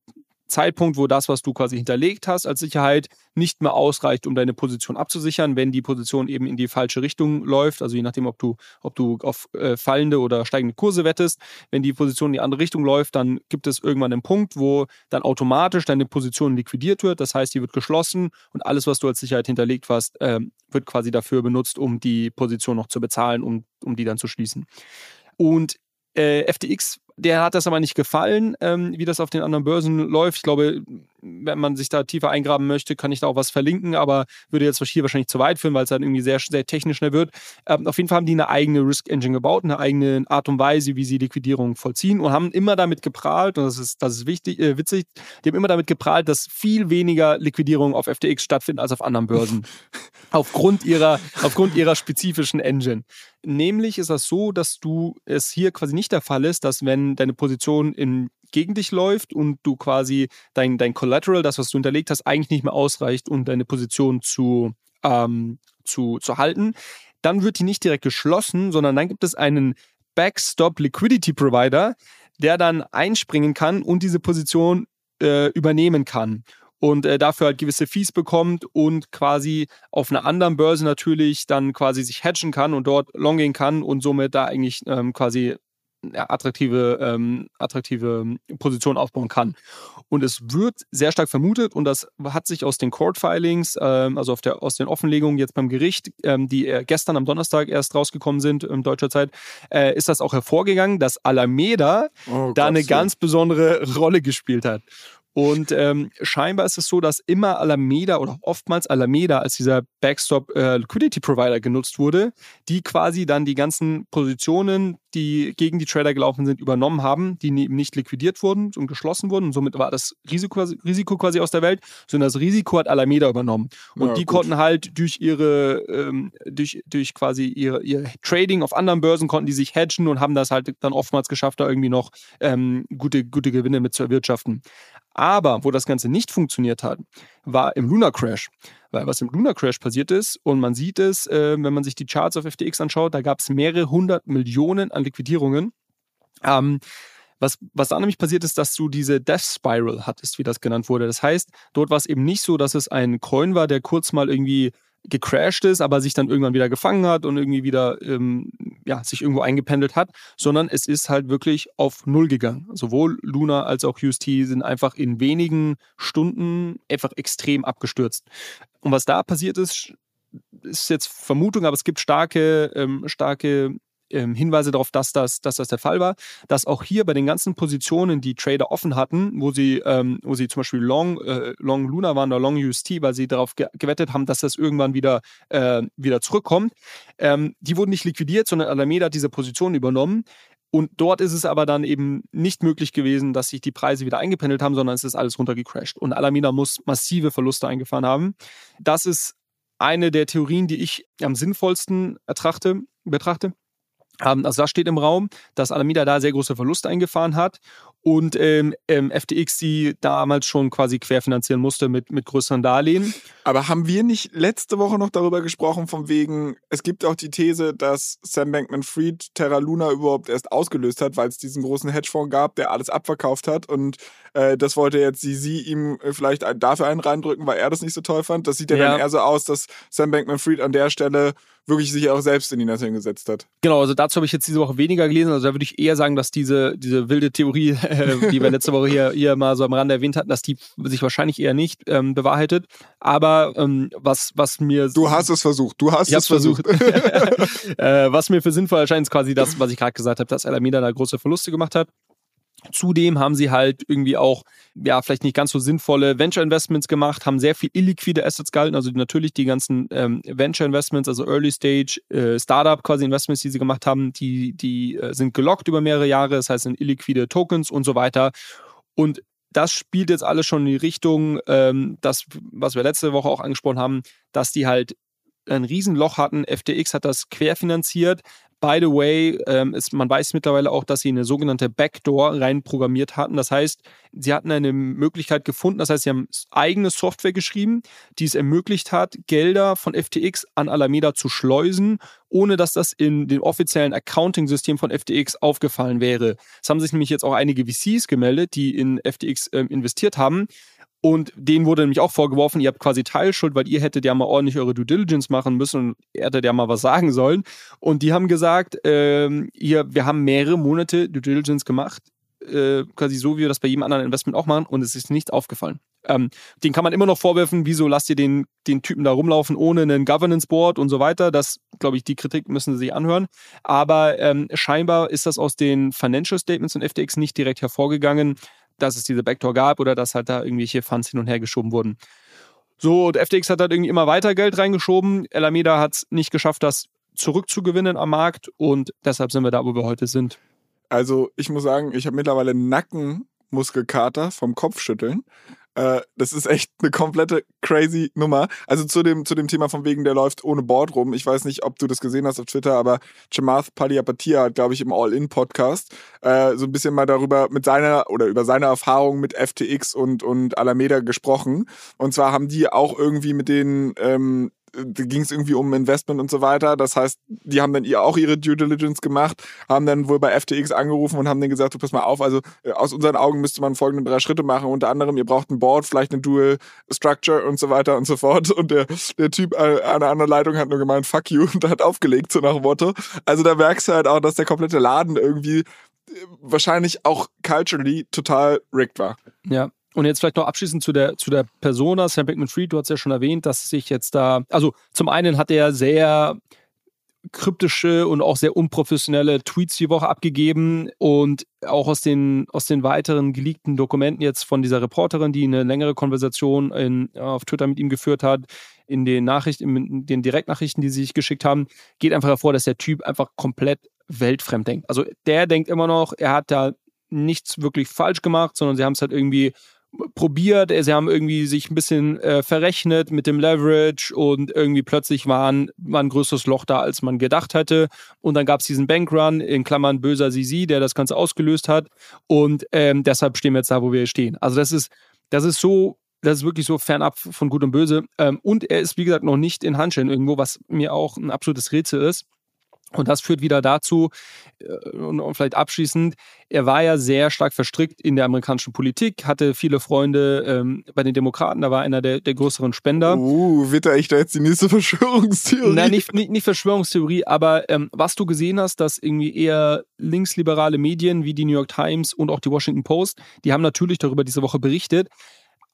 Zeitpunkt, wo das, was du quasi hinterlegt hast als Sicherheit, nicht mehr ausreicht, um deine Position abzusichern, wenn die Position eben in die falsche Richtung läuft. Also je nachdem, ob du, ob du auf äh, fallende oder steigende Kurse wettest. Wenn die Position in die andere Richtung läuft, dann gibt es irgendwann einen Punkt, wo dann automatisch deine Position liquidiert wird. Das heißt, die wird geschlossen und alles, was du als Sicherheit hinterlegt hast, äh, wird quasi dafür benutzt, um die Position noch zu bezahlen, um, um die dann zu schließen. Und äh, FTX der hat das aber nicht gefallen, ähm, wie das auf den anderen Börsen läuft. Ich glaube, wenn man sich da tiefer eingraben möchte, kann ich da auch was verlinken, aber würde jetzt hier wahrscheinlich zu weit führen, weil es dann irgendwie sehr, sehr technisch schnell wird. Ähm, auf jeden Fall haben die eine eigene Risk Engine gebaut, eine eigene Art und Weise, wie sie Liquidierung vollziehen und haben immer damit geprahlt, und das ist, das ist wichtig, äh, witzig, die haben immer damit geprahlt, dass viel weniger Liquidierung auf FTX stattfindet als auf anderen Börsen. aufgrund ihrer, aufgrund ihrer spezifischen Engine. Nämlich ist das so, dass du es hier quasi nicht der Fall ist, dass wenn deine Position in, gegen dich läuft und du quasi dein, dein Collateral, das, was du hinterlegt hast, eigentlich nicht mehr ausreicht, um deine Position zu, ähm, zu, zu halten, dann wird die nicht direkt geschlossen, sondern dann gibt es einen Backstop Liquidity Provider, der dann einspringen kann und diese Position äh, übernehmen kann und äh, dafür halt gewisse Fees bekommt und quasi auf einer anderen Börse natürlich dann quasi sich hedgen kann und dort long gehen kann und somit da eigentlich ähm, quasi attraktive, ähm, attraktive Position aufbauen kann. Und es wird sehr stark vermutet, und das hat sich aus den Court-Filings, ähm, also der, aus den Offenlegungen jetzt beim Gericht, ähm, die gestern am Donnerstag erst rausgekommen sind in deutscher Zeit, äh, ist das auch hervorgegangen, dass Alameda oh, da eine ganz besondere Rolle gespielt hat. Und ähm, scheinbar ist es so, dass immer Alameda oder oftmals Alameda als dieser Backstop äh, Liquidity Provider genutzt wurde, die quasi dann die ganzen Positionen, die gegen die Trader gelaufen sind, übernommen haben, die nicht liquidiert wurden und geschlossen wurden. Und somit war das Risiko, Risiko quasi aus der Welt, sondern das Risiko hat Alameda übernommen. Und ja, die gut. konnten halt durch ihre, ähm, durch, durch quasi ihre, ihr Trading auf anderen Börsen konnten die sich hedgen und haben das halt dann oftmals geschafft, da irgendwie noch ähm, gute, gute Gewinne mit zu erwirtschaften. Aber wo das Ganze nicht funktioniert hat, war im Lunar Crash. Weil was im Lunar Crash passiert ist, und man sieht es, äh, wenn man sich die Charts auf FTX anschaut, da gab es mehrere hundert Millionen an Liquidierungen. Ähm, was, was da nämlich passiert ist, dass du diese Death Spiral hattest, wie das genannt wurde. Das heißt, dort war es eben nicht so, dass es ein Coin war, der kurz mal irgendwie gecrashed ist, aber sich dann irgendwann wieder gefangen hat und irgendwie wieder ähm, ja, sich irgendwo eingependelt hat, sondern es ist halt wirklich auf Null gegangen. Sowohl Luna als auch UST sind einfach in wenigen Stunden einfach extrem abgestürzt. Und was da passiert ist, ist jetzt Vermutung, aber es gibt starke, ähm, starke ähm, Hinweise darauf, dass das, dass das der Fall war, dass auch hier bei den ganzen Positionen, die Trader offen hatten, wo sie, ähm, wo sie zum Beispiel Long, äh, Long Luna waren oder Long UST, weil sie darauf ge gewettet haben, dass das irgendwann wieder, äh, wieder zurückkommt, ähm, die wurden nicht liquidiert, sondern Alameda hat diese Position übernommen. Und dort ist es aber dann eben nicht möglich gewesen, dass sich die Preise wieder eingependelt haben, sondern es ist alles runtergecrashed. Und Alameda muss massive Verluste eingefahren haben. Das ist eine der Theorien, die ich am sinnvollsten ertrachte, betrachte. Ähm, also das steht im Raum, dass Alameda da sehr große Verluste eingefahren hat und ähm, ähm, FTX die damals schon quasi querfinanzieren musste mit, mit größeren Darlehen. Aber haben wir nicht letzte Woche noch darüber gesprochen, von wegen, es gibt auch die These, dass Sam Bankman-Fried Terra Luna überhaupt erst ausgelöst hat, weil es diesen großen Hedgefonds gab, der alles abverkauft hat und äh, das wollte jetzt sie, sie ihm vielleicht dafür einen reindrücken, weil er das nicht so toll fand. Das sieht ja, ja. dann eher so aus, dass Sam Bankman-Fried an der Stelle wirklich sich auch selbst in die Nation gesetzt hat. Genau, also dazu habe ich jetzt diese Woche weniger gelesen. Also da würde ich eher sagen, dass diese, diese wilde Theorie, äh, die wir letzte Woche hier, hier mal so am Rande erwähnt hatten, dass die sich wahrscheinlich eher nicht ähm, bewahrheitet. Aber ähm, was, was mir. Du hast es versucht, du hast es versucht. versucht. äh, was mir für sinnvoll erscheint, ist quasi das, was ich gerade gesagt habe, dass Alameda da große Verluste gemacht hat. Zudem haben sie halt irgendwie auch, ja, vielleicht nicht ganz so sinnvolle Venture Investments gemacht, haben sehr viel illiquide Assets gehalten, also natürlich die ganzen ähm, Venture Investments, also Early Stage äh, Startup quasi Investments, die sie gemacht haben, die, die äh, sind gelockt über mehrere Jahre, das heißt sind illiquide Tokens und so weiter. Und das spielt jetzt alles schon in die Richtung, ähm, das, was wir letzte Woche auch angesprochen haben, dass die halt ein Riesenloch hatten. FTX hat das querfinanziert. By the way, ähm, ist, man weiß mittlerweile auch, dass sie eine sogenannte Backdoor reinprogrammiert hatten. Das heißt, sie hatten eine Möglichkeit gefunden, das heißt, sie haben eigene Software geschrieben, die es ermöglicht hat, Gelder von FTX an Alameda zu schleusen, ohne dass das in dem offiziellen Accounting-System von FTX aufgefallen wäre. Es haben sich nämlich jetzt auch einige VCs gemeldet, die in FTX ähm, investiert haben. Und denen wurde nämlich auch vorgeworfen, ihr habt quasi Teilschuld, weil ihr hättet ja mal ordentlich eure Due Diligence machen müssen und ihr hättet ja mal was sagen sollen. Und die haben gesagt, ähm, ihr, wir haben mehrere Monate Due Diligence gemacht, äh, quasi so, wie wir das bei jedem anderen Investment auch machen, und es ist nichts aufgefallen. Ähm, den kann man immer noch vorwerfen, wieso lasst ihr den, den Typen da rumlaufen ohne einen Governance Board und so weiter. Das, glaube ich, die Kritik müssen sie sich anhören. Aber ähm, scheinbar ist das aus den Financial Statements von FTX nicht direkt hervorgegangen dass es diese Backdoor gab oder dass halt da irgendwelche Funds hin und her geschoben wurden. So, und FTX hat halt irgendwie immer weiter Geld reingeschoben. Alameda hat es nicht geschafft, das zurückzugewinnen am Markt und deshalb sind wir da, wo wir heute sind. Also, ich muss sagen, ich habe mittlerweile Nackenmuskelkater vom Kopfschütteln. Äh, das ist echt eine komplette crazy Nummer. Also zu dem, zu dem Thema von wegen, der läuft ohne Board rum. Ich weiß nicht, ob du das gesehen hast auf Twitter, aber Chamath Palihapitiya hat, glaube ich, im All-In-Podcast äh, so ein bisschen mal darüber mit seiner oder über seine Erfahrungen mit FTX und, und Alameda gesprochen. Und zwar haben die auch irgendwie mit den ähm, ging es irgendwie um Investment und so weiter. Das heißt, die haben dann auch ihre Due Diligence gemacht, haben dann wohl bei FTX angerufen und haben dann gesagt, du pass mal auf, also äh, aus unseren Augen müsste man folgende drei Schritte machen. Unter anderem, ihr braucht ein Board, vielleicht eine Dual Structure und so weiter und so fort. Und der, der Typ äh, an einer anderen Leitung hat nur gemeint, fuck you, und hat aufgelegt, so nach dem. Also da merkst du halt auch, dass der komplette Laden irgendwie äh, wahrscheinlich auch culturally total rigged war. Ja, und jetzt vielleicht noch abschließend zu der, zu der Persona, Sam Bankman-Fried, du hast ja schon erwähnt, dass sich jetzt da, also zum einen hat er sehr kryptische und auch sehr unprofessionelle Tweets die Woche abgegeben und auch aus den, aus den weiteren geleakten Dokumenten jetzt von dieser Reporterin, die eine längere Konversation in, auf Twitter mit ihm geführt hat, in den Nachrichten, in den Direktnachrichten, die sie sich geschickt haben, geht einfach hervor, dass der Typ einfach komplett weltfremd denkt. Also der denkt immer noch, er hat da nichts wirklich falsch gemacht, sondern sie haben es halt irgendwie probiert, sie haben irgendwie sich ein bisschen äh, verrechnet mit dem Leverage und irgendwie plötzlich war ein, war ein größeres Loch da, als man gedacht hätte. Und dann gab es diesen Bankrun, in Klammern böser Sisi, der das Ganze ausgelöst hat. Und ähm, deshalb stehen wir jetzt da, wo wir stehen. Also das ist, das ist so das ist wirklich so fernab von Gut und Böse. Ähm, und er ist, wie gesagt, noch nicht in Handschellen irgendwo, was mir auch ein absolutes Rätsel ist. Und das führt wieder dazu, äh, und vielleicht abschließend, er war ja sehr stark verstrickt in der amerikanischen Politik, hatte viele Freunde ähm, bei den Demokraten, da war einer der, der größeren Spender. Uh, wird da echt da jetzt die nächste Verschwörungstheorie? Nein, nicht, nicht, nicht Verschwörungstheorie, aber ähm, was du gesehen hast, dass irgendwie eher linksliberale Medien wie die New York Times und auch die Washington Post, die haben natürlich darüber diese Woche berichtet,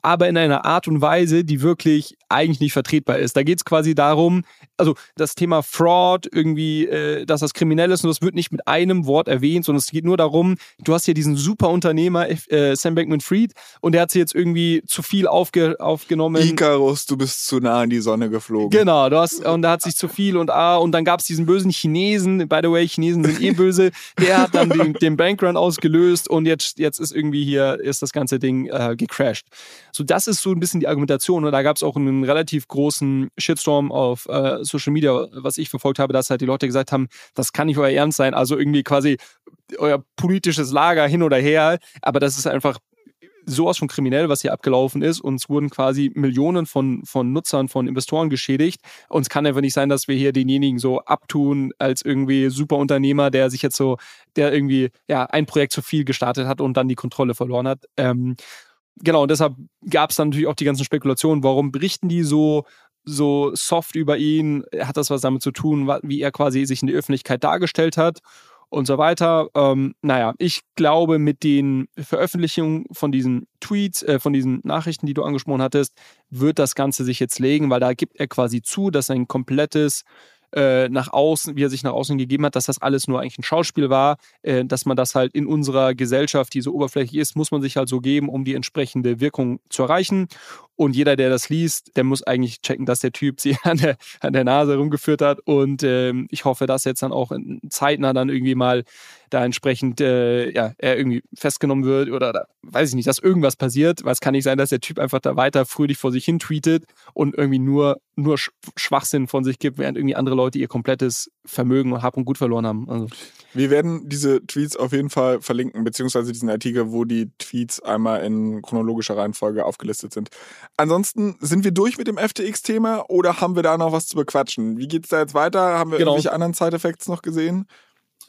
aber in einer Art und Weise, die wirklich eigentlich nicht vertretbar ist. Da geht es quasi darum, also das Thema Fraud, irgendwie, äh, dass das kriminell ist und das wird nicht mit einem Wort erwähnt, sondern es geht nur darum, du hast hier diesen super Unternehmer äh, Sam Bankman-Fried und der hat sich jetzt irgendwie zu viel aufge aufgenommen. Icarus, du bist zu nah in die Sonne geflogen. Genau, du hast, und da hat sich zu viel und ah, und dann gab es diesen bösen Chinesen, by the way, Chinesen sind eh böse, der hat dann den, den Bankrun ausgelöst und jetzt, jetzt ist irgendwie hier, ist das ganze Ding äh, gecrashed. So, das ist so ein bisschen die Argumentation und da gab es auch einen relativ großen Shitstorm auf äh, Social Media, was ich verfolgt habe, dass halt die Leute gesagt haben, das kann nicht euer Ernst sein. Also irgendwie quasi euer politisches Lager hin oder her. Aber das ist einfach sowas von kriminell, was hier abgelaufen ist. Uns wurden quasi Millionen von, von Nutzern, von Investoren geschädigt. Und es kann einfach nicht sein, dass wir hier denjenigen so abtun als irgendwie super Unternehmer, der sich jetzt so, der irgendwie ja ein Projekt zu viel gestartet hat und dann die Kontrolle verloren hat. Ähm, genau, und deshalb gab es dann natürlich auch die ganzen Spekulationen, warum berichten die so so soft über ihn? Hat das was damit zu tun, wie er quasi sich in die Öffentlichkeit dargestellt hat? und so weiter. Ähm, naja, ich glaube, mit den Veröffentlichungen von diesen Tweets, äh, von diesen Nachrichten, die du angesprochen hattest, wird das Ganze sich jetzt legen, weil da gibt er quasi zu, dass ein komplettes äh, nach außen, wie er sich nach außen gegeben hat, dass das alles nur eigentlich ein Schauspiel war, äh, dass man das halt in unserer Gesellschaft, die so oberflächlich ist, muss man sich halt so geben, um die entsprechende Wirkung zu erreichen. Und jeder, der das liest, der muss eigentlich checken, dass der Typ sie an der, an der Nase rumgeführt hat. Und ähm, ich hoffe, dass jetzt dann auch zeitnah dann irgendwie mal da entsprechend äh, ja, er irgendwie festgenommen wird oder da, weiß ich nicht, dass irgendwas passiert, weil es kann nicht sein, dass der Typ einfach da weiter fröhlich vor sich hin tweetet und irgendwie nur, nur Schwachsinn von sich gibt, während irgendwie andere Leute ihr komplettes Vermögen und Hab und Gut verloren haben. Also. Wir werden diese Tweets auf jeden Fall verlinken, beziehungsweise diesen Artikel, wo die Tweets einmal in chronologischer Reihenfolge aufgelistet sind. Ansonsten sind wir durch mit dem FTX-Thema oder haben wir da noch was zu bequatschen? Wie geht es da jetzt weiter? Haben wir genau. irgendwelche anderen Side-Effects noch gesehen?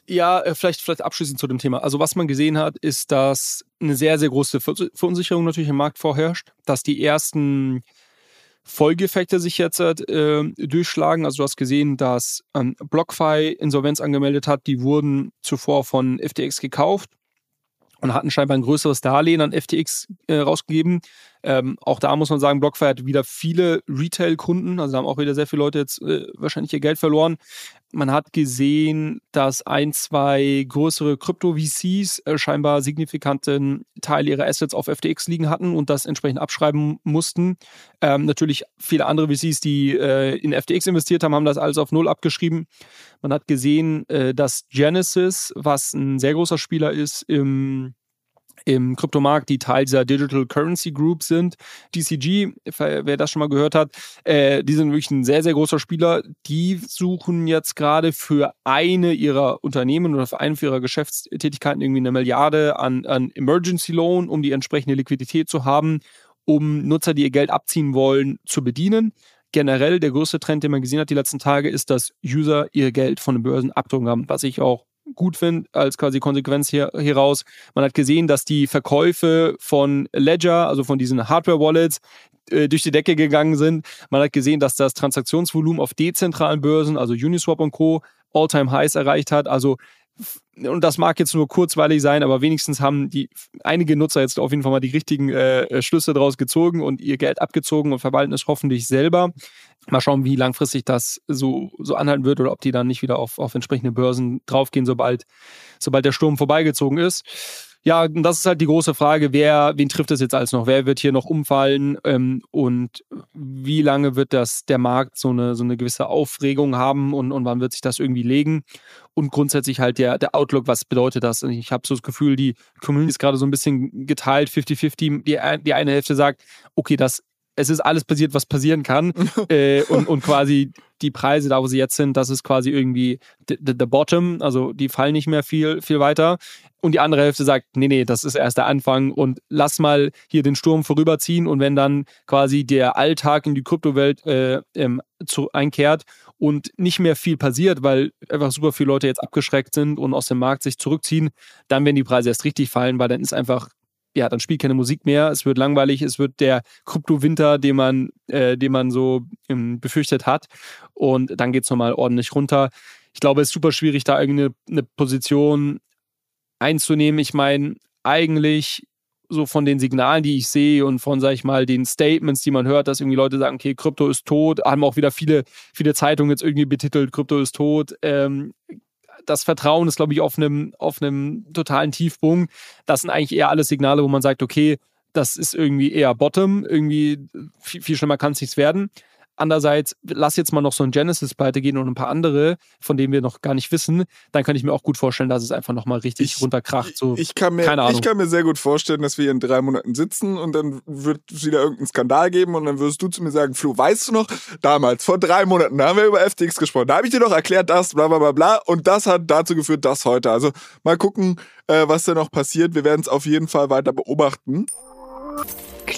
Ja, äh, vielleicht, vielleicht abschließend zu dem Thema. Also was man gesehen hat, ist, dass eine sehr, sehr große Verunsicherung natürlich im Markt vorherrscht, dass die ersten Folgeeffekte sich jetzt äh, durchschlagen. Also du hast gesehen, dass ähm, BlockFi Insolvenz angemeldet hat, die wurden zuvor von FTX gekauft und hatten scheinbar ein größeres Darlehen an FTX äh, rausgegeben. Ähm, auch da muss man sagen, BlockFi hat wieder viele Retail-Kunden, also da haben auch wieder sehr viele Leute jetzt äh, wahrscheinlich ihr Geld verloren. Man hat gesehen, dass ein, zwei größere Krypto-VCs äh, scheinbar signifikanten Teil ihrer Assets auf FTX liegen hatten und das entsprechend abschreiben mussten. Ähm, natürlich viele andere VCs, die äh, in FTX investiert haben, haben das alles auf Null abgeschrieben. Man hat gesehen, äh, dass Genesis, was ein sehr großer Spieler ist im im Kryptomarkt, die Teil dieser Digital Currency Group sind. DCG, wer das schon mal gehört hat, äh, die sind wirklich ein sehr, sehr großer Spieler. Die suchen jetzt gerade für eine ihrer Unternehmen oder für eine ihrer Geschäftstätigkeiten irgendwie eine Milliarde an, an Emergency Loan, um die entsprechende Liquidität zu haben, um Nutzer, die ihr Geld abziehen wollen, zu bedienen generell der größte Trend, den man gesehen hat die letzten Tage, ist, dass User ihr Geld von den Börsen abdrücken haben, was ich auch gut finde, als quasi Konsequenz hier, hieraus. Man hat gesehen, dass die Verkäufe von Ledger, also von diesen Hardware-Wallets, äh, durch die Decke gegangen sind. Man hat gesehen, dass das Transaktionsvolumen auf dezentralen Börsen, also Uniswap und Co., All-Time-Highs erreicht hat. Also und das mag jetzt nur kurzweilig sein, aber wenigstens haben die einige Nutzer jetzt auf jeden Fall mal die richtigen äh, Schlüsse daraus gezogen und ihr Geld abgezogen und verwalten es hoffentlich selber. Mal schauen, wie langfristig das so, so anhalten wird oder ob die dann nicht wieder auf, auf entsprechende Börsen draufgehen, sobald, sobald der Sturm vorbeigezogen ist. Ja, das ist halt die große Frage, wer, wen trifft es jetzt alles noch? Wer wird hier noch umfallen? Ähm, und wie lange wird das der Markt so eine, so eine gewisse Aufregung haben und, und wann wird sich das irgendwie legen? Und grundsätzlich halt der, der Outlook, was bedeutet das? Ich habe so das Gefühl, die Community ist gerade so ein bisschen geteilt, 50-50. Die, die eine Hälfte sagt, okay, das es ist alles passiert, was passieren kann. äh, und, und quasi die Preise, da wo sie jetzt sind, das ist quasi irgendwie the, the, the, bottom, also die fallen nicht mehr viel, viel weiter. Und die andere Hälfte sagt, nee, nee, das ist erst der Anfang und lass mal hier den Sturm vorüberziehen und wenn dann quasi der Alltag in die Kryptowelt äh, ähm, zu, einkehrt und nicht mehr viel passiert, weil einfach super viele Leute jetzt abgeschreckt sind und aus dem Markt sich zurückziehen, dann werden die Preise erst richtig fallen, weil dann ist einfach ja, dann spielt keine Musik mehr, es wird langweilig, es wird der Kryptowinter, den man, äh, den man so ähm, befürchtet hat. Und dann geht es nochmal ordentlich runter. Ich glaube, es ist super schwierig, da irgendeine eine Position einzunehmen. Ich meine, eigentlich so von den Signalen, die ich sehe und von, sag ich mal, den Statements, die man hört, dass irgendwie Leute sagen, okay, Krypto ist tot, haben auch wieder viele, viele Zeitungen jetzt irgendwie betitelt, Krypto ist tot. Ähm, das Vertrauen ist, glaube ich, auf einem, auf einem totalen Tiefpunkt. Das sind eigentlich eher alles Signale, wo man sagt, okay, das ist irgendwie eher Bottom, irgendwie viel, viel schlimmer kann es nichts werden. Andererseits, lass jetzt mal noch so ein Genesis pleite gehen und ein paar andere, von denen wir noch gar nicht wissen, dann kann ich mir auch gut vorstellen, dass es einfach nochmal richtig ich, runterkracht. So, ich, kann mir, keine Ahnung. ich kann mir sehr gut vorstellen, dass wir in drei Monaten sitzen und dann wird es wieder irgendeinen Skandal geben und dann wirst du zu mir sagen, Flo, weißt du noch, damals, vor drei Monaten, da haben wir über FTX gesprochen, da habe ich dir doch erklärt, das, bla bla bla bla und das hat dazu geführt, das heute. Also mal gucken, äh, was da noch passiert. Wir werden es auf jeden Fall weiter beobachten.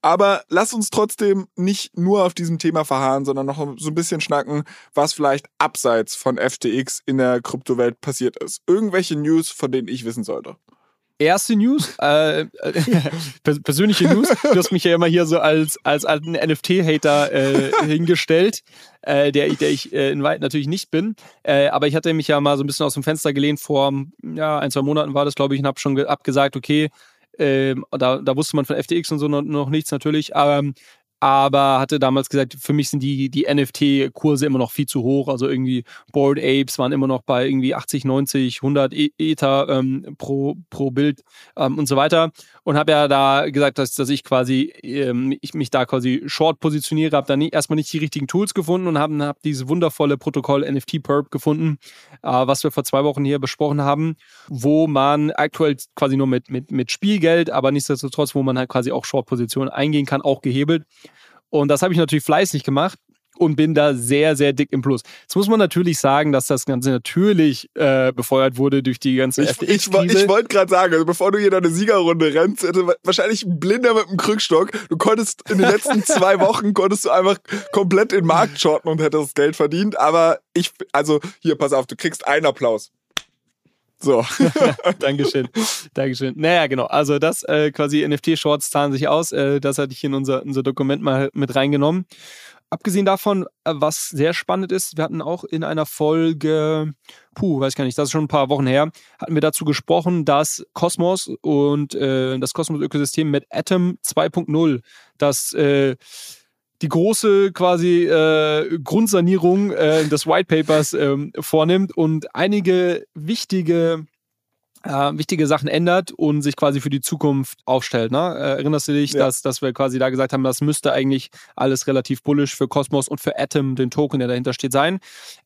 Aber lass uns trotzdem nicht nur auf diesem Thema verharren, sondern noch so ein bisschen schnacken, was vielleicht abseits von FTX in der Kryptowelt passiert ist. Irgendwelche News, von denen ich wissen sollte. Erste News, äh, persönliche News. Du hast mich ja immer hier so als, als alten NFT-Hater äh, hingestellt, äh, der, der ich äh, in Weit natürlich nicht bin. Äh, aber ich hatte mich ja mal so ein bisschen aus dem Fenster gelehnt vor ja, ein, zwei Monaten war das, glaube ich, und habe schon abgesagt, okay, ähm, da, da wusste man von FTX und so noch, noch nichts natürlich. Aber aber hatte damals gesagt, für mich sind die, die NFT-Kurse immer noch viel zu hoch. Also irgendwie Bored Apes waren immer noch bei irgendwie 80, 90, 100 Ether ähm, pro, pro Bild ähm, und so weiter. Und habe ja da gesagt, dass, dass ich quasi ähm, ich mich da quasi short positioniere, habe dann nie, erstmal nicht die richtigen Tools gefunden und habe hab dieses wundervolle Protokoll NFT Perp gefunden, äh, was wir vor zwei Wochen hier besprochen haben, wo man aktuell quasi nur mit, mit, mit Spielgeld, aber nichtsdestotrotz, wo man halt quasi auch Short-Positionen eingehen kann, auch gehebelt. Und das habe ich natürlich fleißig gemacht und bin da sehr, sehr dick im Plus. Jetzt muss man natürlich sagen, dass das Ganze natürlich äh, befeuert wurde durch die ganze Ich, ich, ich wollte gerade sagen, also bevor du hier deine Siegerrunde rennst, hätte wahrscheinlich ein Blinder mit einem Krückstock. Du konntest in den letzten zwei Wochen konntest du einfach komplett in den Markt shorten und hättest Geld verdient. Aber ich, also hier, pass auf, du kriegst einen Applaus. So. Dankeschön. Dankeschön. Naja, genau. Also das äh, quasi NFT-Shorts zahlen sich aus. Äh, das hatte ich in unser, unser Dokument mal mit reingenommen. Abgesehen davon, äh, was sehr spannend ist, wir hatten auch in einer Folge, puh, weiß gar nicht, das ist schon ein paar Wochen her, hatten wir dazu gesprochen, dass Cosmos und äh, das Cosmos-Ökosystem mit Atom 2.0, das äh, die große quasi äh, Grundsanierung äh, des White Papers ähm, vornimmt und einige wichtige äh, wichtige Sachen ändert und sich quasi für die Zukunft aufstellt. Ne? Äh, erinnerst du dich, ja. dass, dass wir quasi da gesagt haben, das müsste eigentlich alles relativ bullish für Cosmos und für Atom, den Token, der dahinter steht, sein.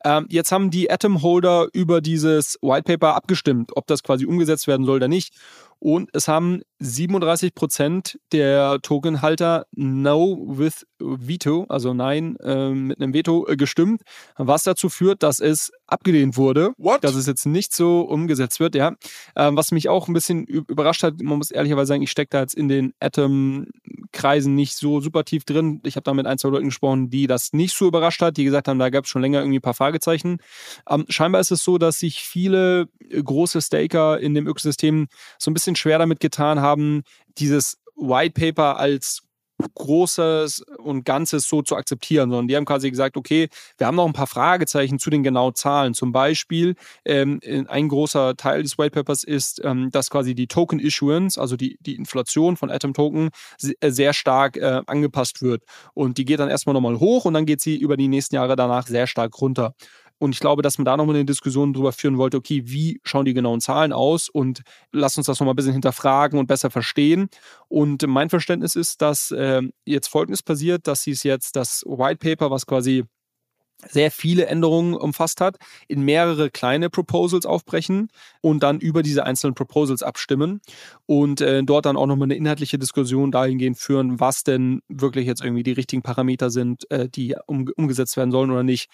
Ähm, jetzt haben die Atom-Holder über dieses White Paper abgestimmt, ob das quasi umgesetzt werden soll oder nicht. Und es haben 37 Prozent der Tokenhalter No with Veto, also Nein äh, mit einem Veto äh, gestimmt, was dazu führt, dass es abgelehnt wurde, What? dass es jetzt nicht so umgesetzt wird, ja. Ähm, was mich auch ein bisschen überrascht hat, man muss ehrlicherweise sagen, ich stecke da jetzt in den Atom-Kreisen nicht so super tief drin. Ich habe da mit ein, zwei Leuten gesprochen, die das nicht so überrascht hat, die gesagt haben, da gab es schon länger irgendwie ein paar Fragezeichen. Ähm, scheinbar ist es so, dass sich viele äh, große Staker in dem Ökosystem so ein bisschen schwer damit getan haben, dieses White Paper als Großes und Ganzes so zu akzeptieren, sondern die haben quasi gesagt, okay, wir haben noch ein paar Fragezeichen zu den genauen Zahlen. Zum Beispiel, ähm, ein großer Teil des White Papers ist, ähm, dass quasi die Token Issuance, also die, die Inflation von Atom Token, äh, sehr stark äh, angepasst wird. Und die geht dann erstmal nochmal hoch und dann geht sie über die nächsten Jahre danach sehr stark runter. Und ich glaube, dass man da nochmal eine Diskussion drüber führen wollte, okay, wie schauen die genauen Zahlen aus und lass uns das nochmal ein bisschen hinterfragen und besser verstehen. Und mein Verständnis ist, dass äh, jetzt Folgendes passiert, dass sie es jetzt das White Paper, was quasi sehr viele Änderungen umfasst hat, in mehrere kleine Proposals aufbrechen und dann über diese einzelnen Proposals abstimmen und äh, dort dann auch nochmal eine inhaltliche Diskussion dahingehend führen, was denn wirklich jetzt irgendwie die richtigen Parameter sind, äh, die um, umgesetzt werden sollen oder nicht.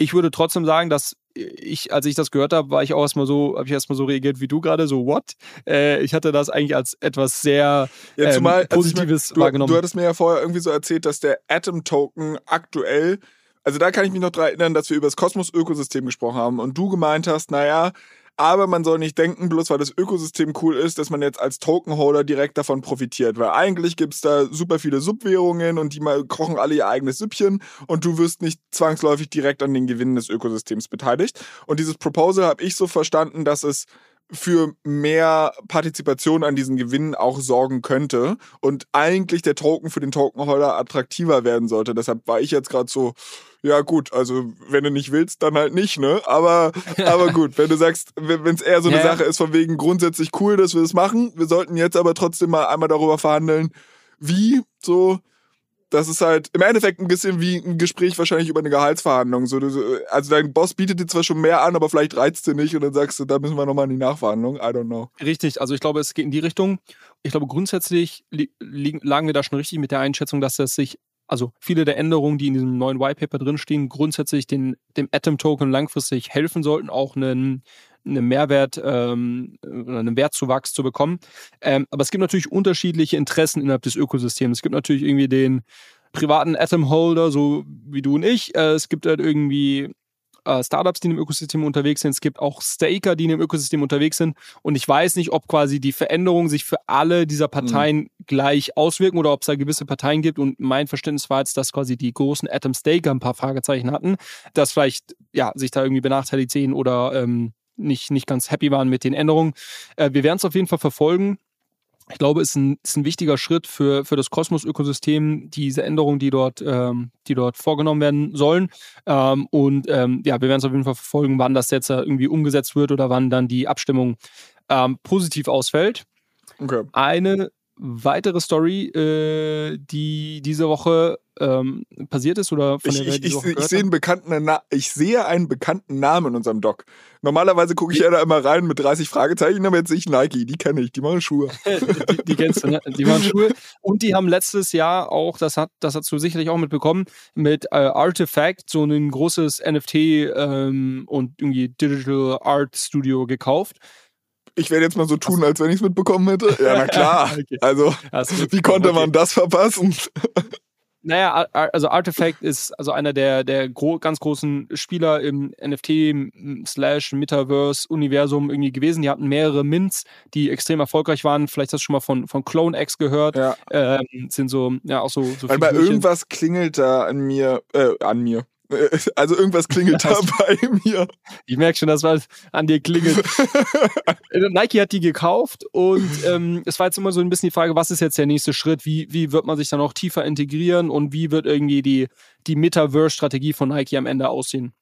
Ich würde trotzdem sagen, dass ich, als ich das gehört habe, war ich auch erstmal so, habe ich erstmal so reagiert wie du gerade, so what? Äh, ich hatte das eigentlich als etwas sehr ja, zumal, ähm, Positives mir, du, wahrgenommen. Du hattest mir ja vorher irgendwie so erzählt, dass der Atom-Token aktuell, also da kann ich mich noch daran erinnern, dass wir über das Kosmos-Ökosystem gesprochen haben und du gemeint hast, naja, aber man soll nicht denken, bloß weil das Ökosystem cool ist, dass man jetzt als Tokenholder direkt davon profitiert. Weil eigentlich gibt es da super viele Subwährungen und die mal kochen alle ihr eigenes Süppchen und du wirst nicht zwangsläufig direkt an den Gewinnen des Ökosystems beteiligt. Und dieses Proposal habe ich so verstanden, dass es für mehr Partizipation an diesen Gewinnen auch sorgen könnte und eigentlich der Token für den Tokenholder attraktiver werden sollte. Deshalb war ich jetzt gerade so, ja gut, also wenn du nicht willst, dann halt nicht, ne? Aber, aber gut, wenn du sagst, wenn es eher so eine ja. Sache ist von wegen grundsätzlich cool, dass wir das machen, wir sollten jetzt aber trotzdem mal einmal darüber verhandeln, wie so, das ist halt im Endeffekt ein bisschen wie ein Gespräch wahrscheinlich über eine Gehaltsverhandlung. So, also dein Boss bietet dir zwar schon mehr an, aber vielleicht reizt dir nicht und dann sagst du, da müssen wir nochmal in die Nachverhandlung. I don't know. Richtig, also ich glaube, es geht in die Richtung. Ich glaube, grundsätzlich lagen wir da schon richtig mit der Einschätzung, dass das sich also viele der Änderungen, die in diesem neuen White Paper drinstehen, grundsätzlich den, dem Atom-Token langfristig helfen sollten, auch einen, einen Mehrwert ähm, einen Wertzuwachs zu bekommen. Ähm, aber es gibt natürlich unterschiedliche Interessen innerhalb des Ökosystems. Es gibt natürlich irgendwie den privaten Atom-Holder, so wie du und ich. Äh, es gibt halt irgendwie äh, Startups, die in dem Ökosystem unterwegs sind. Es gibt auch Staker, die in dem Ökosystem unterwegs sind. Und ich weiß nicht, ob quasi die Veränderungen sich für alle dieser Parteien mhm. gleich auswirken oder ob es da gewisse Parteien gibt. Und mein Verständnis war jetzt, dass quasi die großen Atom Staker ein paar Fragezeichen hatten, dass vielleicht ja sich da irgendwie benachteiligt sehen oder ähm, nicht, nicht ganz happy waren mit den Änderungen. Äh, wir werden es auf jeden Fall verfolgen ich glaube, es ist ein, ist ein wichtiger Schritt für, für das Kosmos-Ökosystem, diese Änderungen, die dort, ähm, die dort vorgenommen werden sollen. Ähm, und ähm, ja, wir werden es auf jeden Fall verfolgen, wann das jetzt irgendwie umgesetzt wird oder wann dann die Abstimmung ähm, positiv ausfällt. Okay. Eine weitere Story, äh, die diese Woche ähm, passiert ist oder von der ich, ich, ich, ich sehe einen bekannten Na ich sehe einen bekannten Namen in unserem Doc. Normalerweise gucke ich ja da immer rein mit 30 Fragezeichen, aber jetzt sehe ich Nike, die kenne ich, die machen Schuhe. die, die, kennst du, ne? Die machen Schuhe. Und die haben letztes Jahr auch, das hat, das hast du sicherlich auch mitbekommen, mit äh, Artifact so ein großes NFT ähm, und irgendwie Digital Art Studio gekauft ich werde jetzt mal so tun, als wenn ich es mitbekommen hätte. Ja, na klar. okay. Also, wie konnte man das verpassen? Naja, also Artifact ist also einer der, der gro ganz großen Spieler im NFT slash Metaverse-Universum irgendwie gewesen. Die hatten mehrere Mints, die extrem erfolgreich waren. Vielleicht hast du schon mal von, von Clone X gehört. Ja. Ähm, sind so, ja, auch so. so Weil bei irgendwas klingelt da an mir, äh, an mir, Also irgendwas klingelt da bei mir. Ich merke schon, dass was an dir klingelt. Nike hat die gekauft und ähm, es war jetzt immer so ein bisschen die Frage, was ist jetzt der nächste Schritt? Wie, wie wird man sich dann auch tiefer integrieren und wie wird irgendwie die, die Metaverse-Strategie von Nike am Ende aussehen?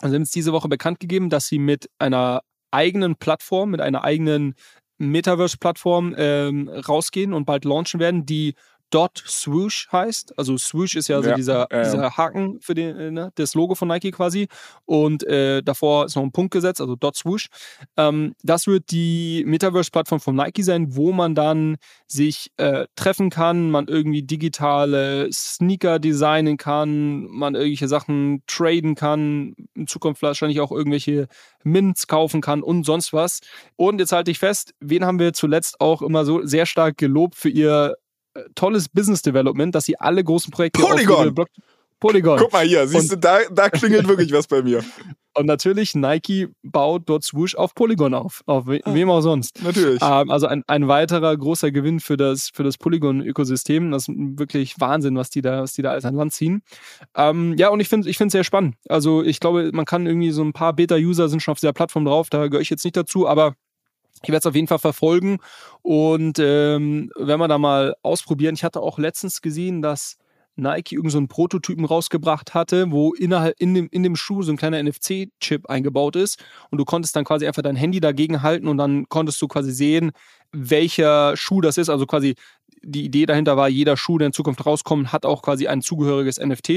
Also haben es diese Woche bekannt gegeben, dass sie mit einer eigenen Plattform, mit einer eigenen Metaverse-Plattform ähm, rausgehen und bald launchen werden, die Dot Swoosh heißt. Also Swoosh ist ja so ja, dieser, äh, dieser Haken für den, äh, ne, das Logo von Nike quasi. Und äh, davor ist noch ein Punkt gesetzt, also Dot Swoosh. Ähm, das wird die Metaverse-Plattform von Nike sein, wo man dann sich äh, treffen kann, man irgendwie digitale Sneaker designen kann, man irgendwelche Sachen traden kann, in Zukunft wahrscheinlich auch irgendwelche Mints kaufen kann und sonst was. Und jetzt halte ich fest, wen haben wir zuletzt auch immer so sehr stark gelobt für ihr tolles Business Development, dass sie alle großen Projekte Polygon. Polygon. Guck mal hier, siehst du, da, da klingelt wirklich was bei mir. Und natürlich, Nike baut dort Swoosh auf Polygon auf. Auf we ah, wem auch sonst. Natürlich. Ähm, also ein, ein weiterer großer Gewinn für das, für das Polygon-Ökosystem. Das ist wirklich Wahnsinn, was die da, was die da alles an Land ziehen. Ähm, ja, und ich finde es ich sehr spannend. Also ich glaube, man kann irgendwie so ein paar Beta-User sind schon auf dieser Plattform drauf, da gehöre ich jetzt nicht dazu, aber ich werde es auf jeden Fall verfolgen und ähm, wenn wir da mal ausprobieren. Ich hatte auch letztens gesehen, dass Nike irgendeinen so Prototypen rausgebracht hatte, wo innerhalb in dem, in dem Schuh so ein kleiner NFC-Chip eingebaut ist und du konntest dann quasi einfach dein Handy dagegen halten und dann konntest du quasi sehen, welcher Schuh das ist. Also quasi die Idee dahinter war, jeder Schuh, der in Zukunft rauskommt, hat auch quasi ein zugehöriges NFT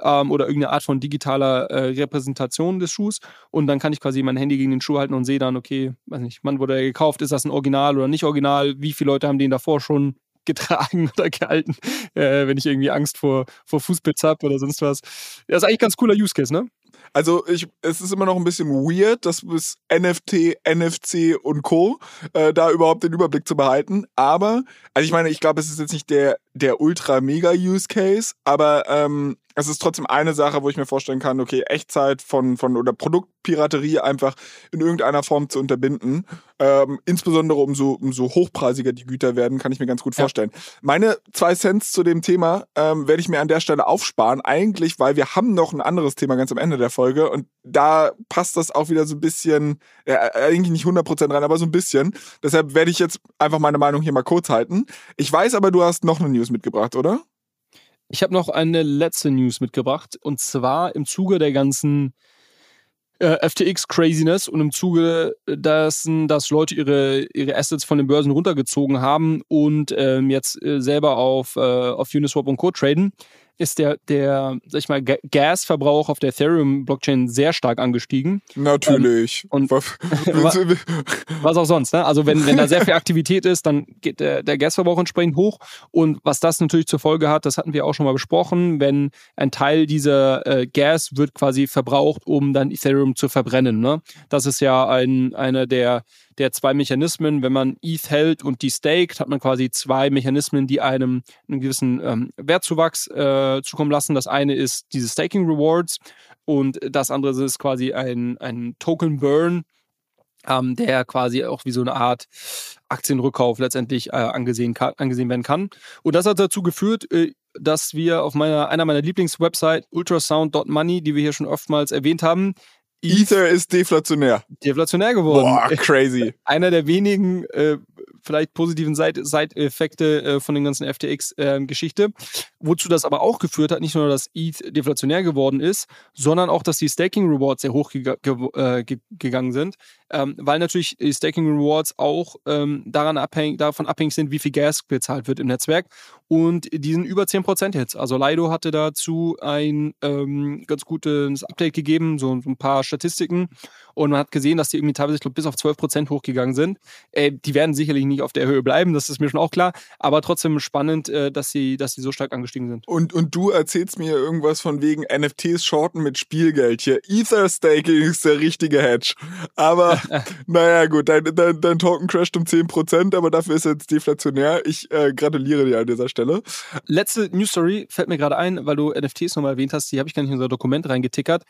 ähm, oder irgendeine Art von digitaler äh, Repräsentation des Schuhs. Und dann kann ich quasi mein Handy gegen den Schuh halten und sehe dann, okay, weiß nicht, wann wurde er gekauft, ist das ein Original oder nicht Original, wie viele Leute haben den davor schon getragen oder gehalten, äh, wenn ich irgendwie Angst vor, vor Fußpilz habe oder sonst was. Das ist eigentlich ein ganz cooler Use Case, ne? Also ich, es ist immer noch ein bisschen weird, das bis NFT, NFC und Co. Äh, da überhaupt den Überblick zu behalten. Aber, also ich meine, ich glaube, es ist jetzt nicht der der Ultra-Mega-Use-Case, aber ähm, es ist trotzdem eine Sache, wo ich mir vorstellen kann, okay, Echtzeit von, von oder Produktpiraterie einfach in irgendeiner Form zu unterbinden. Ähm, insbesondere umso, umso hochpreisiger die Güter werden, kann ich mir ganz gut vorstellen. Ja. Meine zwei Cents zu dem Thema ähm, werde ich mir an der Stelle aufsparen, eigentlich, weil wir haben noch ein anderes Thema ganz am Ende der Folge und da passt das auch wieder so ein bisschen, äh, eigentlich nicht 100% rein, aber so ein bisschen. Deshalb werde ich jetzt einfach meine Meinung hier mal kurz halten. Ich weiß aber, du hast noch eine News mitgebracht, oder? Ich habe noch eine letzte News mitgebracht und zwar im Zuge der ganzen äh, FTX-Craziness und im Zuge dessen, dass Leute ihre, ihre Assets von den Börsen runtergezogen haben und ähm, jetzt äh, selber auf, äh, auf Uniswap und Co. traden, ist der, der sag ich mal, Gasverbrauch auf der Ethereum-Blockchain sehr stark angestiegen. Natürlich. Ähm, und was auch sonst. Ne? Also wenn, wenn da sehr viel Aktivität ist, dann geht der, der Gasverbrauch entsprechend hoch. Und was das natürlich zur Folge hat, das hatten wir auch schon mal besprochen, wenn ein Teil dieser äh, Gas wird quasi verbraucht, um dann Ethereum zu verbrennen. Ne? Das ist ja ein, einer der der zwei Mechanismen. Wenn man ETH hält und die staked, hat man quasi zwei Mechanismen, die einem einen gewissen ähm, Wertzuwachs äh, zukommen lassen. Das eine ist diese Staking Rewards und das andere ist quasi ein, ein Token Burn, ähm, der quasi auch wie so eine Art Aktienrückkauf letztendlich äh, angesehen, angesehen werden kann. Und das hat dazu geführt, äh, dass wir auf meiner, einer meiner Lieblingswebsite ultrasound.money, die wir hier schon oftmals erwähnt haben, Ether ist deflationär. Deflationär geworden. Boah, crazy. Einer der wenigen äh, vielleicht positiven Side-Effekte äh, von den ganzen FTX-Geschichte. Äh, Wozu das aber auch geführt hat, nicht nur, dass ETH deflationär geworden ist, sondern auch, dass die Staking Rewards sehr hoch äh, ge gegangen sind, ähm, weil natürlich die Staking Rewards auch ähm, daran abhängig, davon abhängig sind, wie viel Gas bezahlt wird im Netzwerk. Und die sind über 10% jetzt. Also Lido hatte dazu ein ähm, ganz gutes Update gegeben, so, so, ein paar Statistiken. Und man hat gesehen, dass die irgendwie teilweise, ich glaube, bis auf 12% hochgegangen sind. Äh, die werden sicherlich nicht auf der Höhe bleiben, das ist mir schon auch klar. Aber trotzdem spannend, äh, dass, sie, dass sie so stark angestiegen sind. Und, und du erzählst mir irgendwas von wegen NFTs shorten mit Spielgeld hier. Ether Staking ist der richtige Hedge. Aber naja, gut, dein, dein, dein Token crasht um 10%, aber dafür ist er jetzt deflationär. Ich äh, gratuliere dir an dieser Stelle. Letzte News Story fällt mir gerade ein, weil du NFTs nochmal erwähnt hast, die habe ich gar nicht in unser Dokument reingetickert.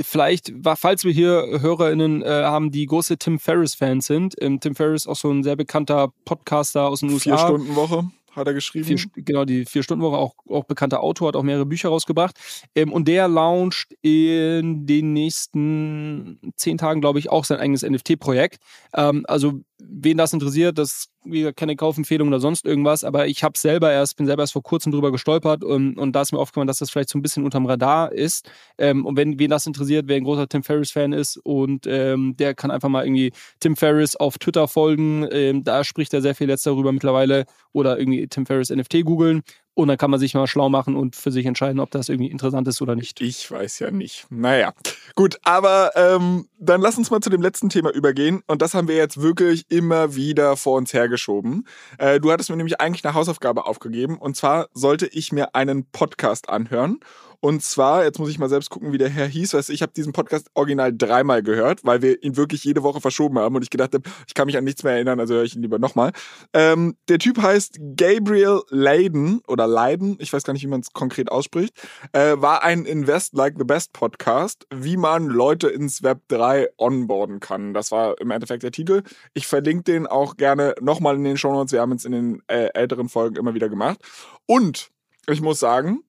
Vielleicht, falls wir hier HörerInnen äh, haben, die große Tim Ferriss-Fans sind. Ähm, Tim Ferriss auch so ein sehr bekannter Podcaster aus den USA. Vier Stunden Woche hat er geschrieben. Vier, genau, die Vier-Stunden-Woche, auch, auch bekannter Autor, hat auch mehrere Bücher rausgebracht. Ähm, und der launcht in den nächsten zehn Tagen, glaube ich, auch sein eigenes NFT-Projekt. Ähm, also wen das interessiert, das wie keine Kaufempfehlung oder sonst irgendwas, aber ich habe selber erst, bin selber erst vor kurzem drüber gestolpert und, und da ist mir aufgefallen, dass das vielleicht so ein bisschen unterm Radar ist. Ähm, und wenn wen das interessiert, wer ein großer Tim Ferriss-Fan ist und ähm, der kann einfach mal irgendwie Tim Ferriss auf Twitter folgen. Ähm, da spricht er sehr viel jetzt darüber mittlerweile oder irgendwie Tim Ferriss NFT googeln und dann kann man sich mal schlau machen und für sich entscheiden, ob das irgendwie interessant ist oder nicht. Ich weiß ja nicht. Naja, gut, aber ähm, dann lass uns mal zu dem letzten Thema übergehen. Und das haben wir jetzt wirklich immer wieder vor uns hergeschoben. Äh, du hattest mir nämlich eigentlich eine Hausaufgabe aufgegeben. Und zwar sollte ich mir einen Podcast anhören. Und zwar, jetzt muss ich mal selbst gucken, wie der Herr hieß. Weißt, ich habe diesen Podcast original dreimal gehört, weil wir ihn wirklich jede Woche verschoben haben und ich gedacht habe, ich kann mich an nichts mehr erinnern, also höre ich ihn lieber nochmal. Ähm, der Typ heißt Gabriel Leiden oder Leiden, ich weiß gar nicht, wie man es konkret ausspricht, äh, war ein Invest Like the Best Podcast, wie man Leute ins Web 3 onboarden kann. Das war im Endeffekt der Titel. Ich verlinke den auch gerne nochmal in den Show Notes. Wir haben es in den äh, älteren Folgen immer wieder gemacht. Und ich muss sagen,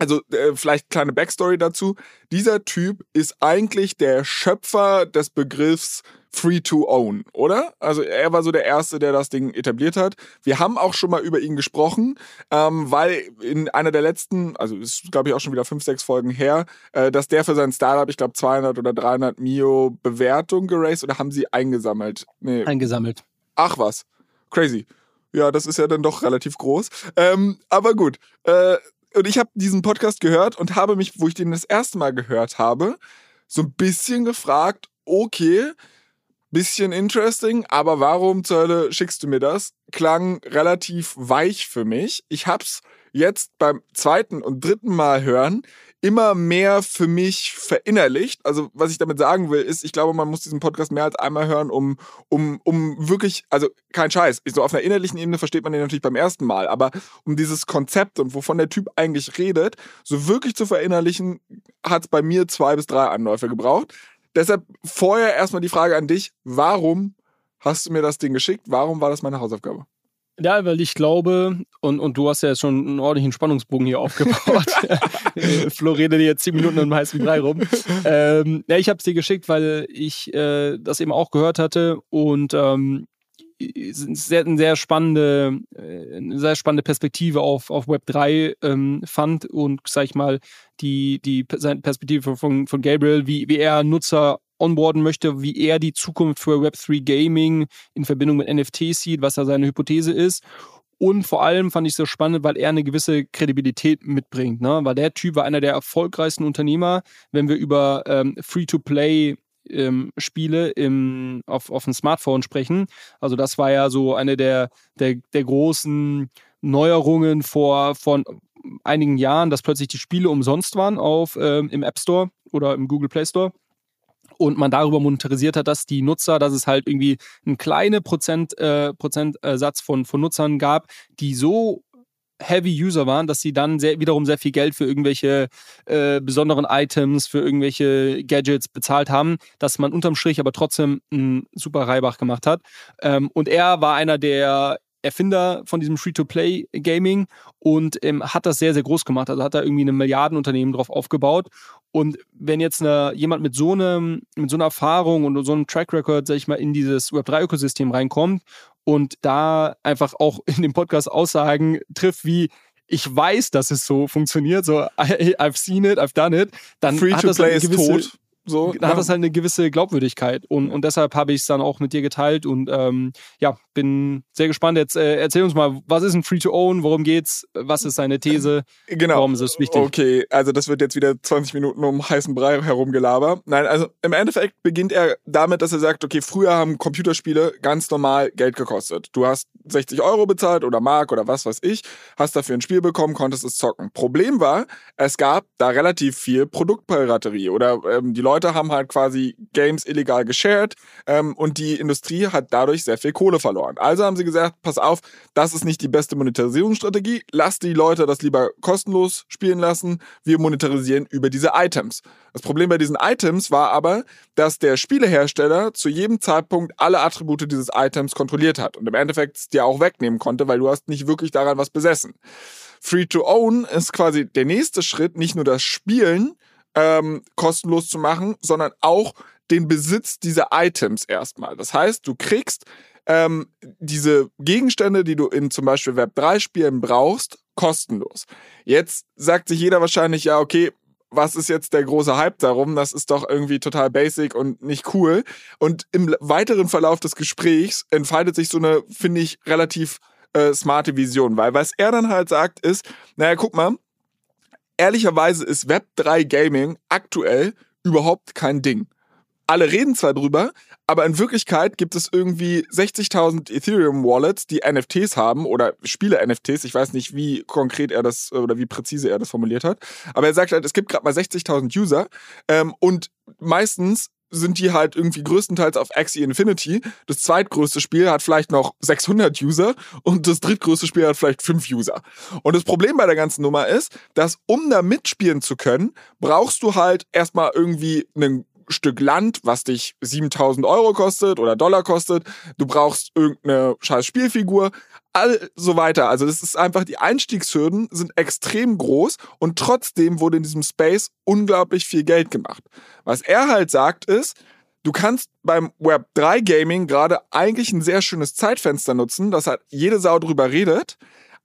also äh, vielleicht kleine Backstory dazu. Dieser Typ ist eigentlich der Schöpfer des Begriffs Free to Own, oder? Also er war so der Erste, der das Ding etabliert hat. Wir haben auch schon mal über ihn gesprochen, ähm, weil in einer der letzten, also ist glaube ich auch schon wieder fünf, sechs Folgen her, äh, dass der für sein Startup, ich glaube 200 oder 300 Mio Bewertung geraced oder haben sie eingesammelt? Nee. Eingesammelt. Ach was, crazy. Ja, das ist ja dann doch relativ groß. Ähm, aber gut, äh, und ich habe diesen Podcast gehört und habe mich, wo ich den das erste Mal gehört habe, so ein bisschen gefragt, okay, bisschen interesting, aber warum zur Hölle schickst du mir das? Klang relativ weich für mich. Ich hab's jetzt beim zweiten und dritten Mal hören immer mehr für mich verinnerlicht. Also was ich damit sagen will, ist, ich glaube, man muss diesen Podcast mehr als einmal hören, um, um, um wirklich, also kein Scheiß, so auf einer innerlichen Ebene versteht man den natürlich beim ersten Mal, aber um dieses Konzept und wovon der Typ eigentlich redet, so wirklich zu verinnerlichen, hat es bei mir zwei bis drei Anläufe gebraucht. Deshalb vorher erstmal die Frage an dich, warum hast du mir das Ding geschickt? Warum war das meine Hausaufgabe? Ja, weil ich glaube, und, und du hast ja jetzt schon einen ordentlichen Spannungsbogen hier aufgebaut. Flo redet jetzt zehn Minuten im heißen Brei rum. Ähm, ja, ich habe es dir geschickt, weil ich äh, das eben auch gehört hatte und ähm, sehr, eine sehr spannende, äh, eine sehr spannende Perspektive auf, auf Web 3 ähm, fand und sag ich mal, die, die Perspektive von, von Gabriel, wie, wie er Nutzer onboarden möchte, wie er die Zukunft für Web3 Gaming in Verbindung mit NFTs sieht, was da seine Hypothese ist. Und vor allem fand ich es so spannend, weil er eine gewisse Kredibilität mitbringt. Ne? Weil der Typ war einer der erfolgreichsten Unternehmer, wenn wir über ähm, Free-to-Play ähm, Spiele im, auf, auf dem Smartphone sprechen. Also das war ja so eine der, der, der großen Neuerungen vor von einigen Jahren, dass plötzlich die Spiele umsonst waren auf, ähm, im App Store oder im Google Play Store und man darüber monetarisiert hat, dass die Nutzer, dass es halt irgendwie einen kleinen Prozent, äh, Prozentsatz von, von Nutzern gab, die so Heavy User waren, dass sie dann sehr, wiederum sehr viel Geld für irgendwelche äh, besonderen Items, für irgendwelche Gadgets bezahlt haben, dass man unterm Strich aber trotzdem einen super Reibach gemacht hat. Ähm, und er war einer der Erfinder von diesem Free-to-Play-Gaming und ähm, hat das sehr, sehr groß gemacht. Also hat da irgendwie ein Milliardenunternehmen drauf aufgebaut. Und wenn jetzt eine, jemand mit so, einem, mit so einer Erfahrung und so einem Track Record, sag ich mal, in dieses Web3-Ökosystem reinkommt und da einfach auch in dem Podcast Aussagen trifft wie, ich weiß, dass es so funktioniert, so I've seen it, I've done it, dann Free hat to das play ist tot. So, da hat das halt eine gewisse Glaubwürdigkeit und, und deshalb habe ich es dann auch mit dir geteilt und ähm, ja, bin sehr gespannt. Jetzt äh, erzähl uns mal, was ist ein Free-to-Own, worum geht's, was ist seine These, genau. warum ist es wichtig? Okay, also das wird jetzt wieder 20 Minuten um heißen Brei herumgelabert. Nein, also im Endeffekt beginnt er damit, dass er sagt, okay, früher haben Computerspiele ganz normal Geld gekostet. Du hast 60 Euro bezahlt oder Mark oder was weiß ich, hast dafür ein Spiel bekommen, konntest es zocken. Problem war, es gab da relativ viel Produktpiraterie oder ähm, die Leute haben halt quasi Games illegal geshared ähm, und die Industrie hat dadurch sehr viel Kohle verloren. Also haben sie gesagt, pass auf, das ist nicht die beste Monetarisierungsstrategie, lass die Leute das lieber kostenlos spielen lassen, wir monetarisieren über diese Items. Das Problem bei diesen Items war aber, dass der Spielehersteller zu jedem Zeitpunkt alle Attribute dieses Items kontrolliert hat und im Endeffekt es dir auch wegnehmen konnte, weil du hast nicht wirklich daran was besessen. Free to Own ist quasi der nächste Schritt, nicht nur das Spielen, ähm, kostenlos zu machen, sondern auch den Besitz dieser Items erstmal. Das heißt, du kriegst ähm, diese Gegenstände, die du in zum Beispiel Web 3 Spielen brauchst, kostenlos. Jetzt sagt sich jeder wahrscheinlich, ja, okay, was ist jetzt der große Hype darum? Das ist doch irgendwie total basic und nicht cool. Und im weiteren Verlauf des Gesprächs entfaltet sich so eine, finde ich, relativ äh, smarte Vision, weil was er dann halt sagt ist, naja, guck mal, ehrlicherweise ist Web3 Gaming aktuell überhaupt kein Ding. Alle reden zwar drüber, aber in Wirklichkeit gibt es irgendwie 60.000 Ethereum Wallets, die NFTs haben oder Spiele NFTs. Ich weiß nicht, wie konkret er das oder wie präzise er das formuliert hat. Aber er sagt halt, es gibt gerade mal 60.000 User ähm, und meistens sind die halt irgendwie größtenteils auf Axie Infinity. Das zweitgrößte Spiel hat vielleicht noch 600 User und das drittgrößte Spiel hat vielleicht 5 User. Und das Problem bei der ganzen Nummer ist, dass um da mitspielen zu können, brauchst du halt erstmal irgendwie einen Stück Land, was dich 7000 Euro kostet oder Dollar kostet. Du brauchst irgendeine scheiß Spielfigur, all so weiter. Also das ist einfach, die Einstiegshürden sind extrem groß und trotzdem wurde in diesem Space unglaublich viel Geld gemacht. Was er halt sagt ist, du kannst beim Web 3 Gaming gerade eigentlich ein sehr schönes Zeitfenster nutzen, dass halt jede Sau drüber redet,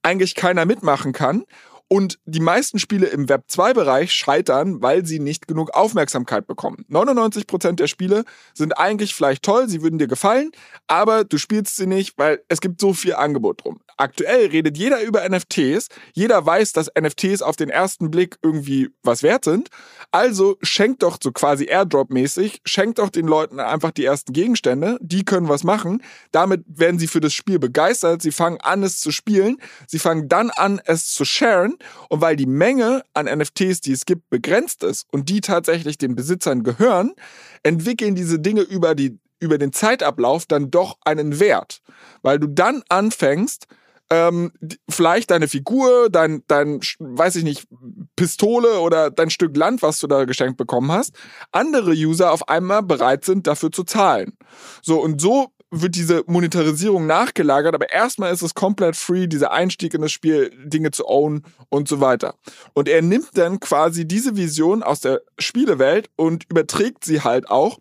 eigentlich keiner mitmachen kann und die meisten Spiele im Web 2-Bereich scheitern, weil sie nicht genug Aufmerksamkeit bekommen. 99% der Spiele sind eigentlich vielleicht toll, sie würden dir gefallen, aber du spielst sie nicht, weil es gibt so viel Angebot drum. Aktuell redet jeder über NFTs. Jeder weiß, dass NFTs auf den ersten Blick irgendwie was wert sind. Also schenkt doch so quasi Airdrop-mäßig, schenkt doch den Leuten einfach die ersten Gegenstände. Die können was machen. Damit werden sie für das Spiel begeistert. Sie fangen an, es zu spielen. Sie fangen dann an, es zu sharen. Und weil die Menge an NFTs, die es gibt, begrenzt ist und die tatsächlich den Besitzern gehören, entwickeln diese Dinge über die über den Zeitablauf dann doch einen Wert, weil du dann anfängst, ähm, vielleicht deine Figur, dein, dein, weiß ich nicht, Pistole oder dein Stück Land, was du da geschenkt bekommen hast, andere User auf einmal bereit sind, dafür zu zahlen. So, und so wird diese Monetarisierung nachgelagert, aber erstmal ist es komplett free, dieser Einstieg in das Spiel, Dinge zu own und so weiter. Und er nimmt dann quasi diese Vision aus der Spielewelt und überträgt sie halt auch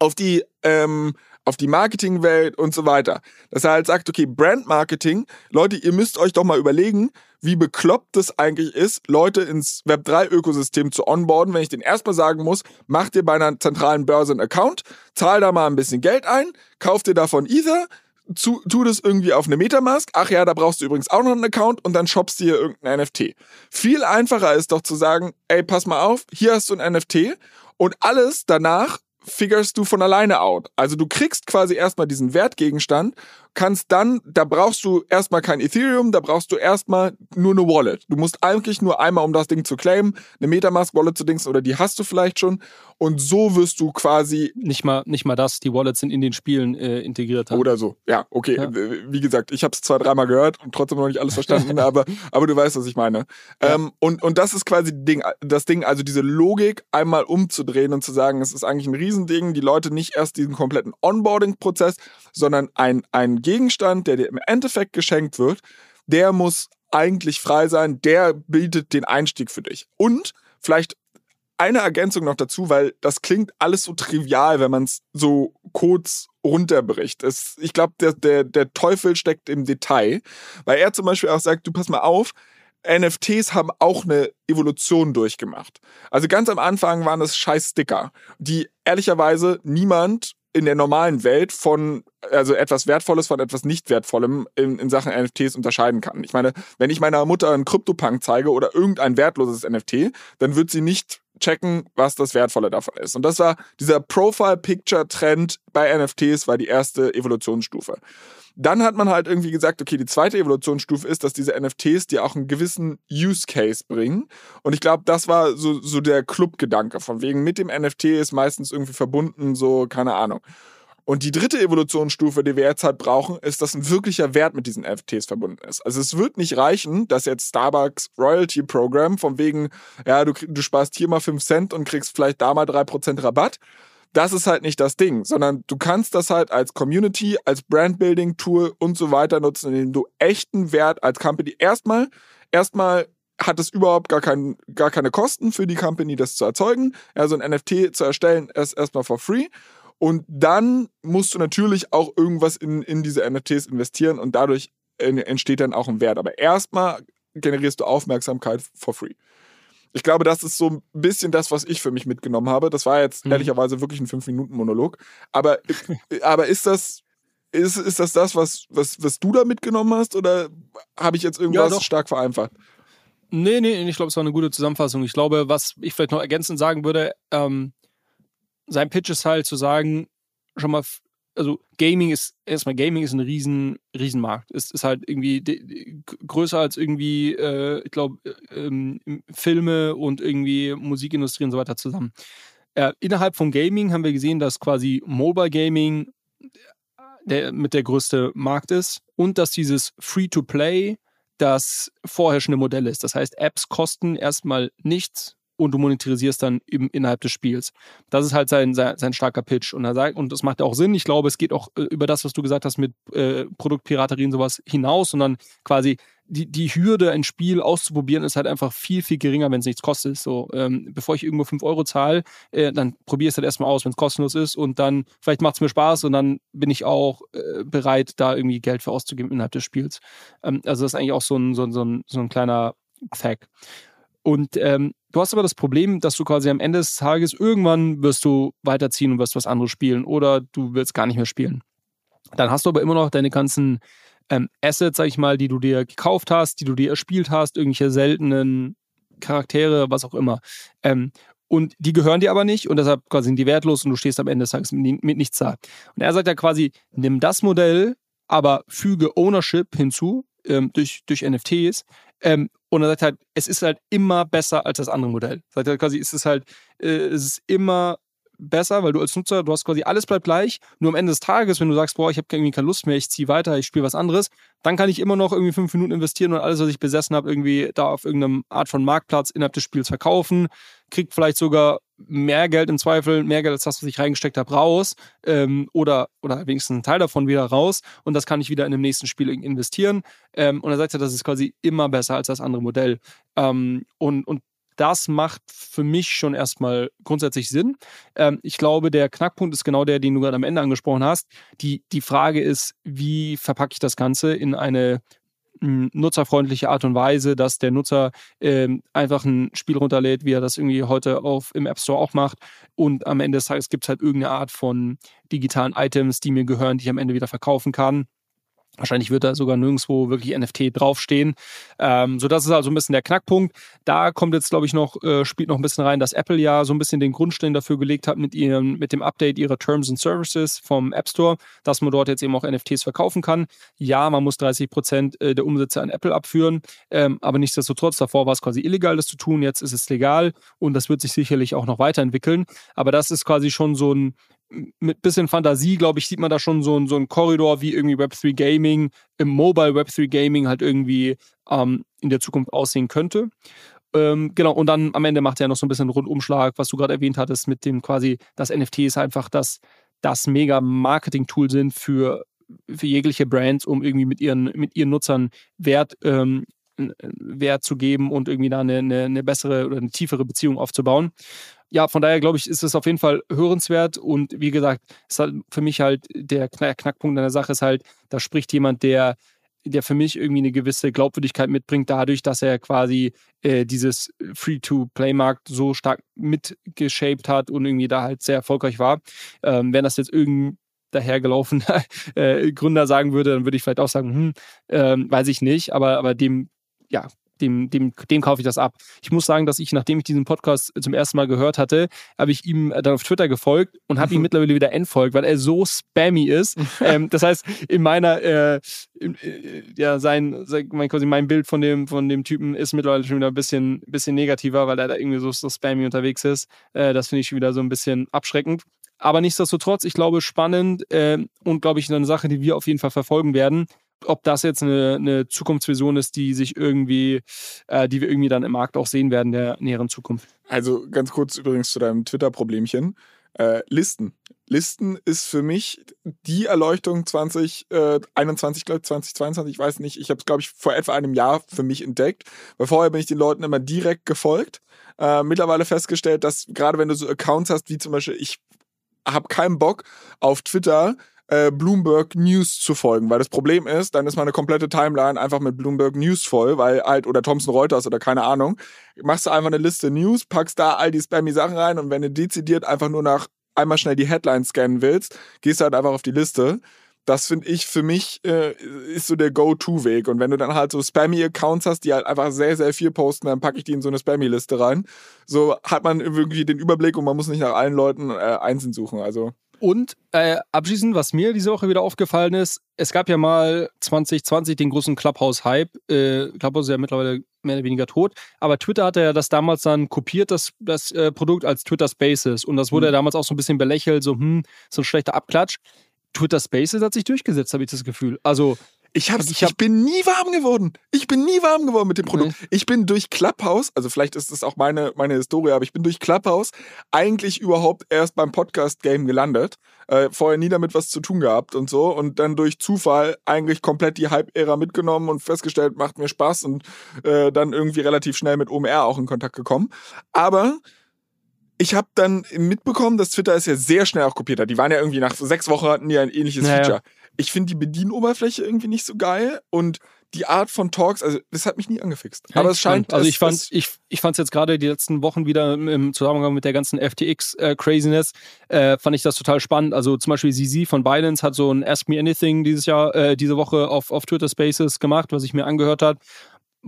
auf die ähm, auf die Marketingwelt und so weiter. Dass er halt sagt, okay, Brandmarketing, Leute, ihr müsst euch doch mal überlegen, wie bekloppt es eigentlich ist, Leute ins Web3-Ökosystem zu onboarden, wenn ich den erstmal sagen muss, macht ihr bei einer zentralen Börse einen Account, zahl da mal ein bisschen Geld ein, kauft ihr davon Ether, zu, tu das irgendwie auf eine Metamask. Ach ja, da brauchst du übrigens auch noch einen Account und dann shoppst du hier irgendein NFT. Viel einfacher ist doch zu sagen, ey, pass mal auf, hier hast du ein NFT und alles danach figurst du von alleine out. Also du kriegst quasi erstmal diesen Wertgegenstand kannst dann, da brauchst du erstmal kein Ethereum, da brauchst du erstmal nur eine Wallet. Du musst eigentlich nur einmal, um das Ding zu claimen, eine Metamask-Wallet zu dingsen oder die hast du vielleicht schon. Und so wirst du quasi. Nicht mal, nicht mal das, die Wallets sind in den Spielen äh, integriert. Oder so, ja, okay. Ja. Wie gesagt, ich habe es zwei, dreimal gehört und trotzdem noch nicht alles verstanden, aber, aber du weißt, was ich meine. Ja. Ähm, und, und das ist quasi Ding, das Ding, also diese Logik einmal umzudrehen und zu sagen, es ist eigentlich ein Riesending, die Leute nicht erst diesen kompletten Onboarding-Prozess, sondern ein, ein Gegenstand, der dir im Endeffekt geschenkt wird, der muss eigentlich frei sein, der bietet den Einstieg für dich. Und vielleicht eine Ergänzung noch dazu, weil das klingt alles so trivial, wenn man es so kurz runterbricht. Es, ich glaube, der, der, der Teufel steckt im Detail, weil er zum Beispiel auch sagt, du pass mal auf, NFTs haben auch eine Evolution durchgemacht. Also ganz am Anfang waren es scheiß Sticker, die ehrlicherweise niemand in der normalen Welt von, also etwas Wertvolles von etwas nicht Wertvollem in, in Sachen NFTs unterscheiden kann. Ich meine, wenn ich meiner Mutter einen Krypto-Punk zeige oder irgendein wertloses NFT, dann wird sie nicht checken, was das Wertvolle davon ist. Und das war dieser Profile-Picture-Trend bei NFTs, war die erste Evolutionsstufe. Dann hat man halt irgendwie gesagt, okay, die zweite Evolutionsstufe ist, dass diese NFTs dir auch einen gewissen Use Case bringen. Und ich glaube, das war so, so der Club-Gedanke. Von wegen mit dem NFT ist meistens irgendwie verbunden, so, keine Ahnung. Und die dritte Evolutionsstufe, die wir jetzt halt brauchen, ist, dass ein wirklicher Wert mit diesen NFTs verbunden ist. Also es wird nicht reichen, dass jetzt Starbucks Royalty Program von wegen, ja, du, du sparst hier mal 5 Cent und kriegst vielleicht da mal 3% Rabatt, das ist halt nicht das Ding, sondern du kannst das halt als Community, als Brandbuilding-Tool und so weiter nutzen, indem du echten Wert als Company erstmal, erstmal hat es überhaupt gar, kein, gar keine Kosten für die Company, das zu erzeugen. Also ein NFT zu erstellen, ist erstmal for free. Und dann musst du natürlich auch irgendwas in, in diese NFTs investieren und dadurch entsteht dann auch ein Wert. Aber erstmal generierst du Aufmerksamkeit for free. Ich glaube, das ist so ein bisschen das, was ich für mich mitgenommen habe. Das war jetzt mhm. ehrlicherweise wirklich ein 5-Minuten-Monolog. Aber, aber ist das, ist, ist das das, was, was, was du da mitgenommen hast? Oder habe ich jetzt irgendwas ja, stark vereinfacht? Nee, nee, ich glaube, es war eine gute Zusammenfassung. Ich glaube, was ich vielleicht noch ergänzend sagen würde, ähm, sein Pitch ist halt zu sagen, schon mal also Gaming ist, erstmal Gaming ist ein riesen, Riesenmarkt. Es ist halt irgendwie größer als irgendwie, äh, ich glaube, äh, ähm, Filme und irgendwie Musikindustrie und so weiter zusammen. Äh, innerhalb von Gaming haben wir gesehen, dass quasi Mobile Gaming der, mit der größte Markt ist und dass dieses Free-to-Play das vorherrschende Modell ist. Das heißt, Apps kosten erstmal nichts und du monetarisierst dann im, innerhalb des Spiels. Das ist halt sein, sein, sein starker Pitch. Und, er sagt, und das macht ja auch Sinn. Ich glaube, es geht auch äh, über das, was du gesagt hast mit äh, Produktpiraterie und sowas hinaus, sondern quasi die, die Hürde, ein Spiel auszuprobieren, ist halt einfach viel, viel geringer, wenn es nichts kostet. So, ähm, bevor ich irgendwo 5 Euro zahle, äh, dann probiere ich es halt erstmal aus, wenn es kostenlos ist und dann vielleicht macht es mir Spaß und dann bin ich auch äh, bereit, da irgendwie Geld für auszugeben innerhalb des Spiels. Ähm, also das ist eigentlich auch so ein, so so ein, so ein kleiner Fact. Und ähm, du hast aber das Problem, dass du quasi am Ende des Tages irgendwann wirst du weiterziehen und wirst was anderes spielen oder du willst gar nicht mehr spielen. Dann hast du aber immer noch deine ganzen ähm, Assets, sag ich mal, die du dir gekauft hast, die du dir erspielt hast, irgendwelche seltenen Charaktere, was auch immer. Ähm, und die gehören dir aber nicht und deshalb quasi sind die wertlos und du stehst am Ende des Tages mit, mit nichts da. Und er sagt ja quasi, nimm das Modell, aber füge Ownership hinzu ähm, durch, durch NFTs. Ähm, und er sagt halt, es ist halt immer besser als das andere Modell. Sagt er quasi, es ist halt, äh, es ist immer besser, weil du als Nutzer, du hast quasi alles bleibt gleich. Nur am Ende des Tages, wenn du sagst, boah, ich habe irgendwie keine Lust mehr, ich ziehe weiter, ich spiele was anderes, dann kann ich immer noch irgendwie fünf Minuten investieren und alles, was ich besessen habe, irgendwie da auf irgendeinem Art von Marktplatz innerhalb des Spiels verkaufen, kriegt vielleicht sogar mehr Geld im Zweifel, mehr Geld als das, was ich reingesteckt habe, raus ähm, oder, oder wenigstens einen Teil davon wieder raus und das kann ich wieder in dem nächsten Spiel investieren. Ähm, und er sagt ja, das ist quasi immer besser als das andere Modell. Ähm, und, und das macht für mich schon erstmal grundsätzlich Sinn. Ähm, ich glaube, der Knackpunkt ist genau der, den du gerade am Ende angesprochen hast. Die, die Frage ist, wie verpacke ich das Ganze in eine hm, nutzerfreundliche Art und Weise, dass der Nutzer ähm, einfach ein Spiel runterlädt, wie er das irgendwie heute auf, im App Store auch macht. Und am Ende des Tages gibt es halt irgendeine Art von digitalen Items, die mir gehören, die ich am Ende wieder verkaufen kann. Wahrscheinlich wird da sogar nirgendwo wirklich NFT draufstehen. Ähm, so, das ist also ein bisschen der Knackpunkt. Da kommt jetzt, glaube ich, noch, äh, spielt noch ein bisschen rein, dass Apple ja so ein bisschen den Grundstein dafür gelegt hat mit ihrem, mit dem Update ihrer Terms and Services vom App Store, dass man dort jetzt eben auch NFTs verkaufen kann. Ja, man muss 30 Prozent äh, der Umsätze an Apple abführen, ähm, aber nichtsdestotrotz, davor war es quasi illegal, das zu tun. Jetzt ist es legal und das wird sich sicherlich auch noch weiterentwickeln. Aber das ist quasi schon so ein mit bisschen Fantasie, glaube ich, sieht man da schon so, so einen Korridor, wie irgendwie Web3 Gaming, im Mobile Web3 Gaming halt irgendwie ähm, in der Zukunft aussehen könnte. Ähm, genau, und dann am Ende macht er noch so ein bisschen Rundumschlag, was du gerade erwähnt hattest, mit dem quasi, dass NFTs einfach das, das mega Marketing-Tool sind für, für jegliche Brands, um irgendwie mit ihren, mit ihren Nutzern Wert ähm, Wert zu geben und irgendwie da eine, eine, eine, bessere oder eine tiefere Beziehung aufzubauen ja, von daher glaube ich, ist es auf jeden Fall hörenswert und wie gesagt, ist halt für mich halt der Knackpunkt an der Sache ist halt, da spricht jemand, der der für mich irgendwie eine gewisse Glaubwürdigkeit mitbringt, dadurch, dass er quasi äh, dieses Free-to-Play-Markt so stark mitgeshaped hat und irgendwie da halt sehr erfolgreich war. Ähm, wenn das jetzt irgendein dahergelaufener äh, Gründer sagen würde, dann würde ich vielleicht auch sagen, hm, ähm, weiß ich nicht, aber, aber dem ja, dem, dem, dem kaufe ich das ab. Ich muss sagen, dass ich, nachdem ich diesen Podcast zum ersten Mal gehört hatte, habe ich ihm dann auf Twitter gefolgt und habe ihm mittlerweile wieder entfolgt, weil er so spammy ist. ähm, das heißt, in meiner, äh, in, äh, ja, sein, sein, mein, quasi mein Bild von dem, von dem Typen ist mittlerweile schon wieder ein bisschen, bisschen negativer, weil er da irgendwie so, so spammy unterwegs ist. Äh, das finde ich schon wieder so ein bisschen abschreckend. Aber nichtsdestotrotz, ich glaube, spannend äh, und glaube ich eine Sache, die wir auf jeden Fall verfolgen werden ob das jetzt eine, eine Zukunftsvision ist, die sich irgendwie, äh, die wir irgendwie dann im Markt auch sehen werden der näheren Zukunft. Also ganz kurz übrigens zu deinem Twitter-Problemchen. Äh, Listen. Listen ist für mich die Erleuchtung 2021, äh, glaube ich, 2022, ich weiß nicht. Ich habe es, glaube ich, vor etwa einem Jahr für mich entdeckt. Weil vorher bin ich den Leuten immer direkt gefolgt. Äh, mittlerweile festgestellt, dass gerade wenn du so Accounts hast, wie zum Beispiel, ich habe keinen Bock auf Twitter äh, Bloomberg News zu folgen, weil das Problem ist, dann ist meine komplette Timeline einfach mit Bloomberg News voll, weil halt, oder Thomson Reuters oder keine Ahnung, machst du einfach eine Liste News, packst da all die spammy Sachen rein und wenn du dezidiert einfach nur nach einmal schnell die Headlines scannen willst, gehst du halt einfach auf die Liste. Das finde ich für mich äh, ist so der Go-To-Weg. Und wenn du dann halt so Spammy-Accounts hast, die halt einfach sehr, sehr viel posten, dann packe ich die in so eine Spammy-Liste rein. So hat man irgendwie den Überblick und man muss nicht nach allen Leuten äh, einzeln suchen. Also und äh, abschließend, was mir diese Woche wieder aufgefallen ist, es gab ja mal 2020 den großen Clubhouse-Hype. Äh, Clubhouse ist ja mittlerweile mehr oder weniger tot. Aber Twitter hatte ja das damals dann kopiert, das, das äh, Produkt als Twitter Spaces. Und das wurde mhm. ja damals auch so ein bisschen belächelt, so, hm, so ein schlechter Abklatsch. Twitter Spaces hat sich durchgesetzt, habe ich das Gefühl. Also ich, hab's, ich, hab, ich bin nie warm geworden. Ich bin nie warm geworden mit dem Produkt. Mhm. Ich bin durch Clubhouse, also vielleicht ist das auch meine, meine Historie, aber ich bin durch Clubhouse eigentlich überhaupt erst beim Podcast-Game gelandet. Äh, vorher nie damit was zu tun gehabt und so. Und dann durch Zufall eigentlich komplett die Hype-Ära mitgenommen und festgestellt, macht mir Spaß und äh, dann irgendwie relativ schnell mit OMR auch in Kontakt gekommen. Aber ich habe dann mitbekommen, dass Twitter es ja sehr schnell auch kopiert hat. Die waren ja irgendwie nach sechs Wochen hatten die ein ähnliches naja. Feature ich finde die Bedienoberfläche irgendwie nicht so geil und die Art von Talks, also das hat mich nie angefixt. Ja, Aber es scheint. Also es, ich fand, es, ich, ich fand es jetzt gerade die letzten Wochen wieder im Zusammenhang mit der ganzen FTX-Craziness, äh, fand ich das total spannend. Also zum Beispiel ZZ von Binance hat so ein Ask Me Anything dieses Jahr, äh, diese Woche auf, auf Twitter Spaces gemacht, was ich mir angehört hat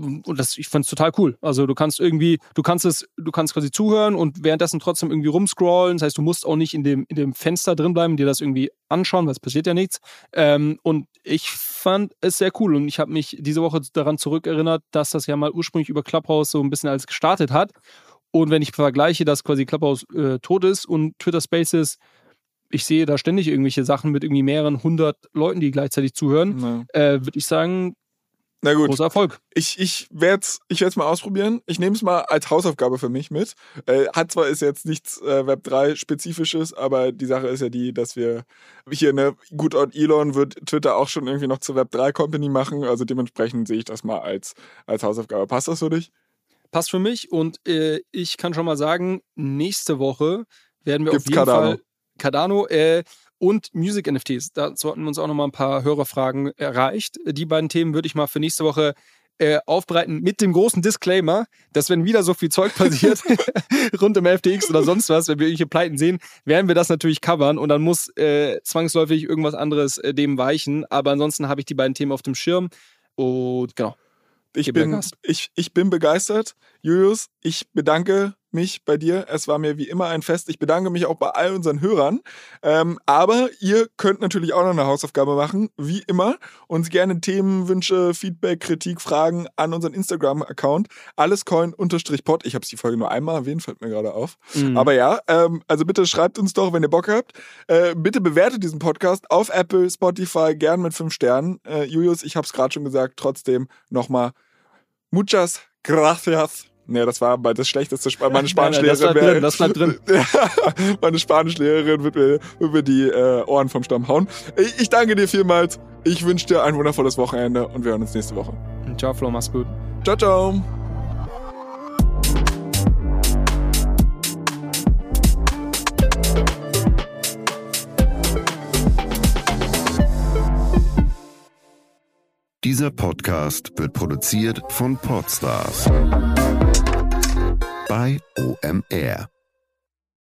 und das, ich fand es total cool. Also du kannst irgendwie, du kannst es, du kannst quasi zuhören und währenddessen trotzdem irgendwie rumscrollen. Das heißt, du musst auch nicht in dem, in dem Fenster drin bleiben, dir das irgendwie anschauen, weil es passiert ja nichts. Ähm, und ich fand es sehr cool und ich habe mich diese Woche daran zurückerinnert, dass das ja mal ursprünglich über Clubhouse so ein bisschen als gestartet hat. Und wenn ich vergleiche, dass quasi Clubhouse äh, tot ist und Twitter Spaces ich sehe da ständig irgendwelche Sachen mit irgendwie mehreren hundert Leuten, die gleichzeitig zuhören, Ja. äh, würde ich sagen, Na gut. großer Erfolg. Ich, ich werde es ich werd's mal ausprobieren. Ich nehme es mal als Hausaufgabe für mich mit. Äh, hat zwar ist jetzt nichts äh, Web 3 spezifisches, aber die Sache ist ja die, dass wir hier ne gut und Elon wird Twitter auch schon irgendwie noch zur Web 3 Company machen, also dementsprechend sehe ich das mal als als Hausaufgabe. Passt das für dich? passt für mich und äh, ich kann schon mal sagen, nächste Woche werden wir Gibt's auf jeden Cardano. Fall Cardano äh, und Music NFTs. Dazu hatten wir uns auch noch mal ein paar Hörerfragen erreicht. Die beiden Themen würde ich mal für nächste Woche äh, aufbereiten mit dem großen Disclaimer, dass wenn wieder so viel Zeug passiert rund um FTX oder sonst was, wenn wir irgendwelche Pleiten sehen, werden wir das natürlich covern und dann muss äh, zwangsläufig irgendwas anderes äh, dem weichen. Aber ansonsten habe ich die beiden Themen auf dem Schirm und genau. Ich bin, ich, ich bin begeistert. Julius, ich bedanke mich bei dir. Es war mir wie immer ein Fest. Ich bedanke mich auch bei all unseren Hörern. Ähm, aber ihr könnt natürlich auch noch eine Hausaufgabe machen, wie immer. Uns gerne Themen, Wünsche, Feedback, Kritik, Fragen an unseren Instagram-Account. Allescoin-pod. Ich habe die Folge nur einmal erwähnt, fällt mir gerade auf. Mhm. Aber ja, ähm, also bitte schreibt uns doch, wenn ihr Bock habt. Äh, bitte bewertet diesen Podcast auf Apple, Spotify, gern mit fünf Sternen. Äh, Julius, ich habe es gerade schon gesagt, trotzdem nochmal muchas gracias. Nee, das war das schlechteste Sp Meine Nein, nein, das Spanischlehrerin bleibt drin, das bleibt drin. Meine Spanischlehrerin wird mir, wird mir die äh, Ohren vom Stamm hauen. Ich, ich danke dir vielmals. Ich wünsche dir ein wundervolles Wochenende und wir hören uns nächste Woche. Ciao, Flo, mach's gut. Ciao, ciao. Dieser Podcast wird produziert von Podstars bei OMR.